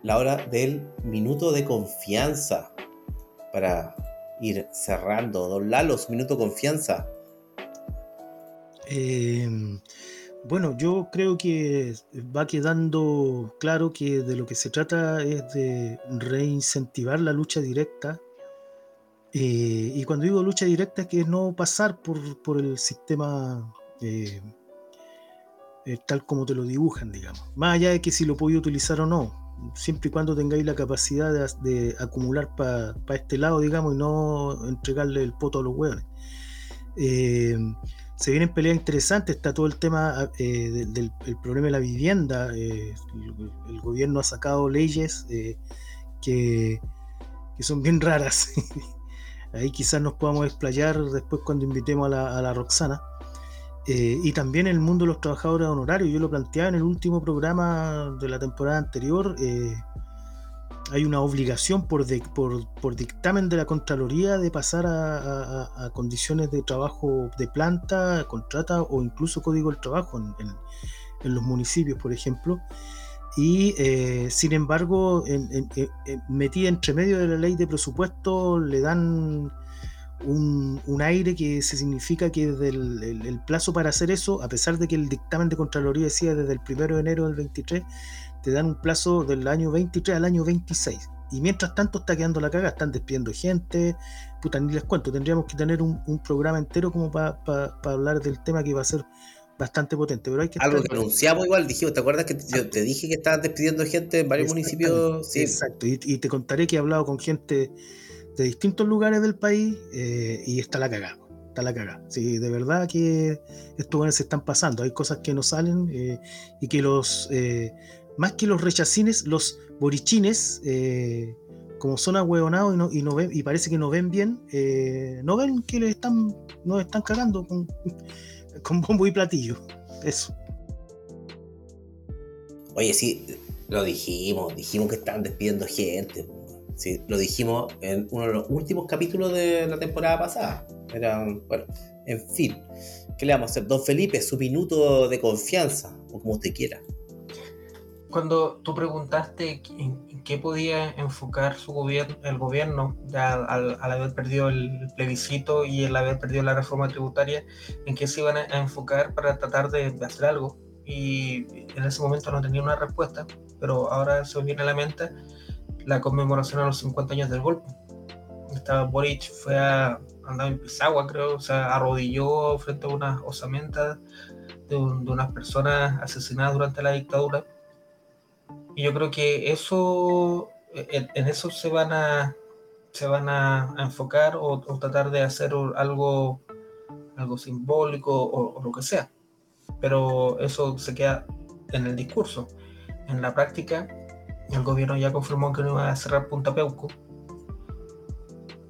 la hora del minuto de confianza para ir cerrando. Don Lalo, su minuto de confianza. Em, bueno, yo creo que va quedando claro que de lo que se trata es de reincentivar la lucha directa eh, y cuando digo lucha directa, es que es no pasar por, el sistema eh, eh, tal como te lo dibujan, digamos. Más allá de que si lo podéis utilizar o no, siempre y cuando tengáis la capacidad de, acumular para este lado, digamos, y no entregarle el poto a los hueones. Se vienen peleas interesantes, está todo el tema del, problema de la vivienda. El, el, gobierno ha sacado leyes que, que son bien raras. Ahí quizás nos podamos explayar después cuando invitemos a la, Roxana. Eh, y también el mundo de los trabajadores honorarios. Yo lo planteaba en el último programa de la temporada anterior. Hay una obligación por, dictamen de la Contraloría de pasar a, condiciones de trabajo de planta, contrata o incluso código del trabajo en los municipios, por ejemplo. Y eh, sin embargo, metida entre medio de la ley de presupuesto, le dan un, aire que se significa que desde el, plazo para hacer eso, a pesar de que el dictamen de Contraloría decía desde el 1 de enero del 23, te dan un plazo del año 23 al año 26. Y mientras tanto está quedando la caga, están despidiendo gente, puta, ni les cuento, tendríamos que tener un, programa entero como para hablar del tema que va a ser bastante potente. Pero hay que Algo que anunciamos igual, dijimos, ¿te acuerdas que yo te dije que estaban despidiendo gente en varios municipios? Sí. Exacto, y, te contaré que he hablado con gente de distintos lugares del país eh, y está la cagada. Está la cagada. Sí, de verdad que estos se están pasando. Hay cosas que no salen eh, y que los, eh, más que los rechacines, los borichines como son ahueonados y no, y no y parece que no ven bien, eh, no ven que le están, nos están cagando con, con bombo y platillo. Eso. Oye, sí, lo dijimos, dijimos que estaban despidiendo gente. Sí, lo dijimos en uno de los últimos capítulos de la temporada pasada. Era, bueno, en fin. ¿Qué le vamos a hacer? Don Felipe, su minuto de confianza, o como usted quiera. Cuando tú preguntaste en qué podía enfocar su gobierno, el gobierno al, haber perdido el plebiscito y el haber perdido la reforma tributaria, en qué se iban a enfocar para tratar de, hacer algo. Y en ese momento no tenía una respuesta, pero ahora se viene a la mente la conmemoración a los 50 años del golpe. Estaba Boric, fue a, andaba en Pisagua, creo, o sea, arrodilló frente a unas osamentas de, de unas personas asesinadas durante la dictadura. Y yo creo que eso, en, eso se van a, se van a, enfocar o, tratar de hacer algo, algo simbólico o, o lo que sea. Pero eso se queda en el discurso. En la práctica, el gobierno ya confirmó que no iba a cerrar Punta Peuco.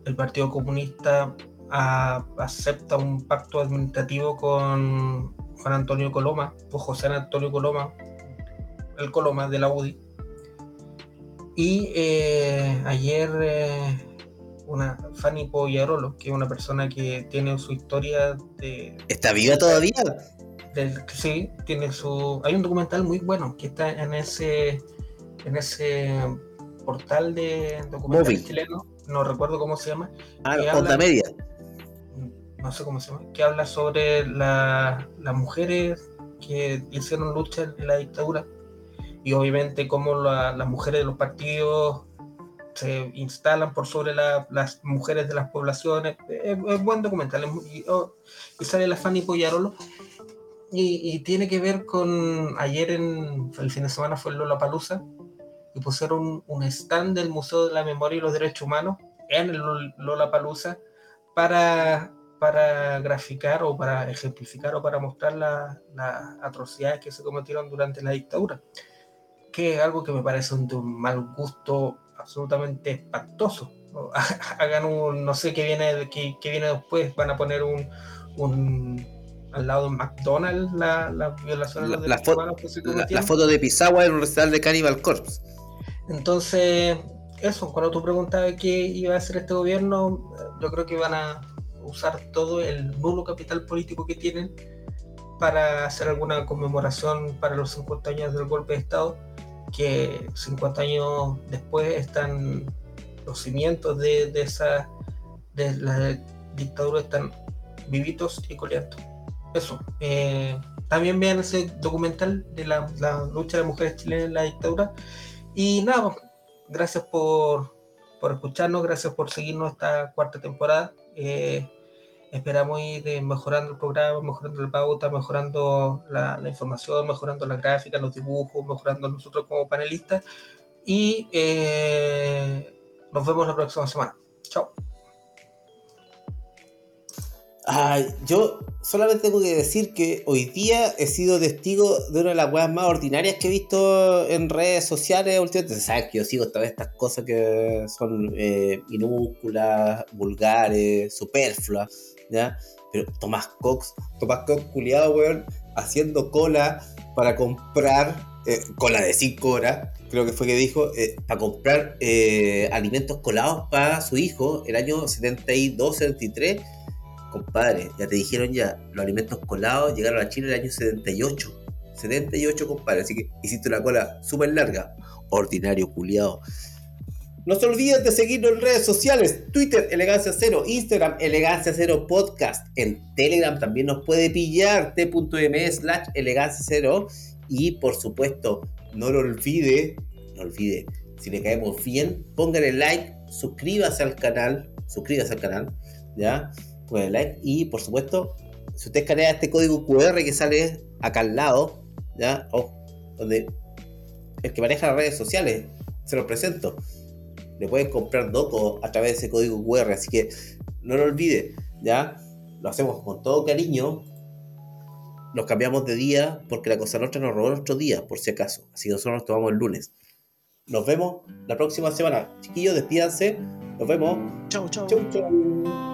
El Partido Comunista acepta un pacto administrativo con Juan Antonio Coloma, o José Antonio Coloma, el Coloma de la UDI. Y eh, ayer eh, una Fanny Poyarolo, que es una persona que tiene su historia de... ¿Está viva todavía? sí, tiene su... Hay un documental muy bueno que está en ese en ese portal de documentales chileno, no recuerdo cómo se llama. Ah, Onda Media. No sé cómo se llama, que habla sobre las mujeres que hicieron lucha en la dictadura y obviamente cómo las mujeres de los partidos se instalan por sobre las mujeres de las poblaciones. Es, buen documental. Oh, y, sale la Fanny Poyarolo. Y, y, tiene que ver con ayer en el fin de semana fue Lola Palusa y pusieron un stand del Museo de la Memoria y los Derechos Humanos en el Lollapalooza para, para graficar o para ejemplificar o para mostrar las atrocidades que se cometieron durante la dictadura, que es algo que me parece un, mal gusto absolutamente espantoso. Hagan un, no sé qué viene, qué, viene después, van a poner un, un al lado de McDonald's la, la violación de los la, la, foto de Pisagua en un restaurante de Cannibal Corpse. Entonces, eso, cuando tú preguntabas qué iba a hacer este gobierno, yo creo que van a usar todo el nulo capital político que tienen para hacer alguna conmemoración para los 50 años del golpe de Estado, que 50 años después están los cimientos de, esa de la dictadura están vivitos y coleando. Eso. Eh, también vean ese documental de la, la lucha de las mujeres chilenas en la dictadura y nada, gracias por, escucharnos, gracias por seguirnos esta cuarta temporada. Eh, esperamos ir mejorando el programa, mejorando la pauta, mejorando la, información, mejorando las gráficas, los dibujos, mejorando nosotros como panelistas. Y eh, nos vemos la próxima semana. Chao yo solamente tengo que decir que hoy día he sido testigo de una de las weas más ordinarias que he visto en redes sociales últimamente. Sabes que yo sigo esta estas cosas que son eh, minúsculas, vulgares, superfluas, Pero Tomás Cox, Tomás Cox, culiado, weón, haciendo cola para comprar, eh, cola de 5 horas, creo que fue que dijo, eh, para comprar alimentos colados para su hijo el año 72, 73 Compadre, ya te dijeron ya, los alimentos colados llegaron a Chile el año 78. 78, compadre. Así que hiciste una cola súper larga. Ordinario, culiado. No se olviden de seguirnos en redes sociales. Twitter, Elegancia Cero. Instagram, Elegancia Cero Podcast. En Telegram también nos puede pillar. T.m slash Elegancia Cero. Y por supuesto, no lo olvide. No olvide. Si le caemos bien, pónganle like. Suscríbase al canal. Suscríbase al canal. ¿Ya? like y por supuesto, si usted escanea este código QR que sale acá al lado, ¿ya? Oh, donde el que maneja las redes sociales, se lo presento. Le pueden comprar Doco a través de ese código QR, así que no lo olvide, ¿ya? Lo hacemos con todo cariño. Nos cambiamos de día porque la cosa nuestra nos robó nuestro día, por si acaso. Así que nosotros nos tomamos el lunes. Nos vemos la próxima semana. Chiquillos, despídanse. Nos vemos. Chau, chau. Chau, chau.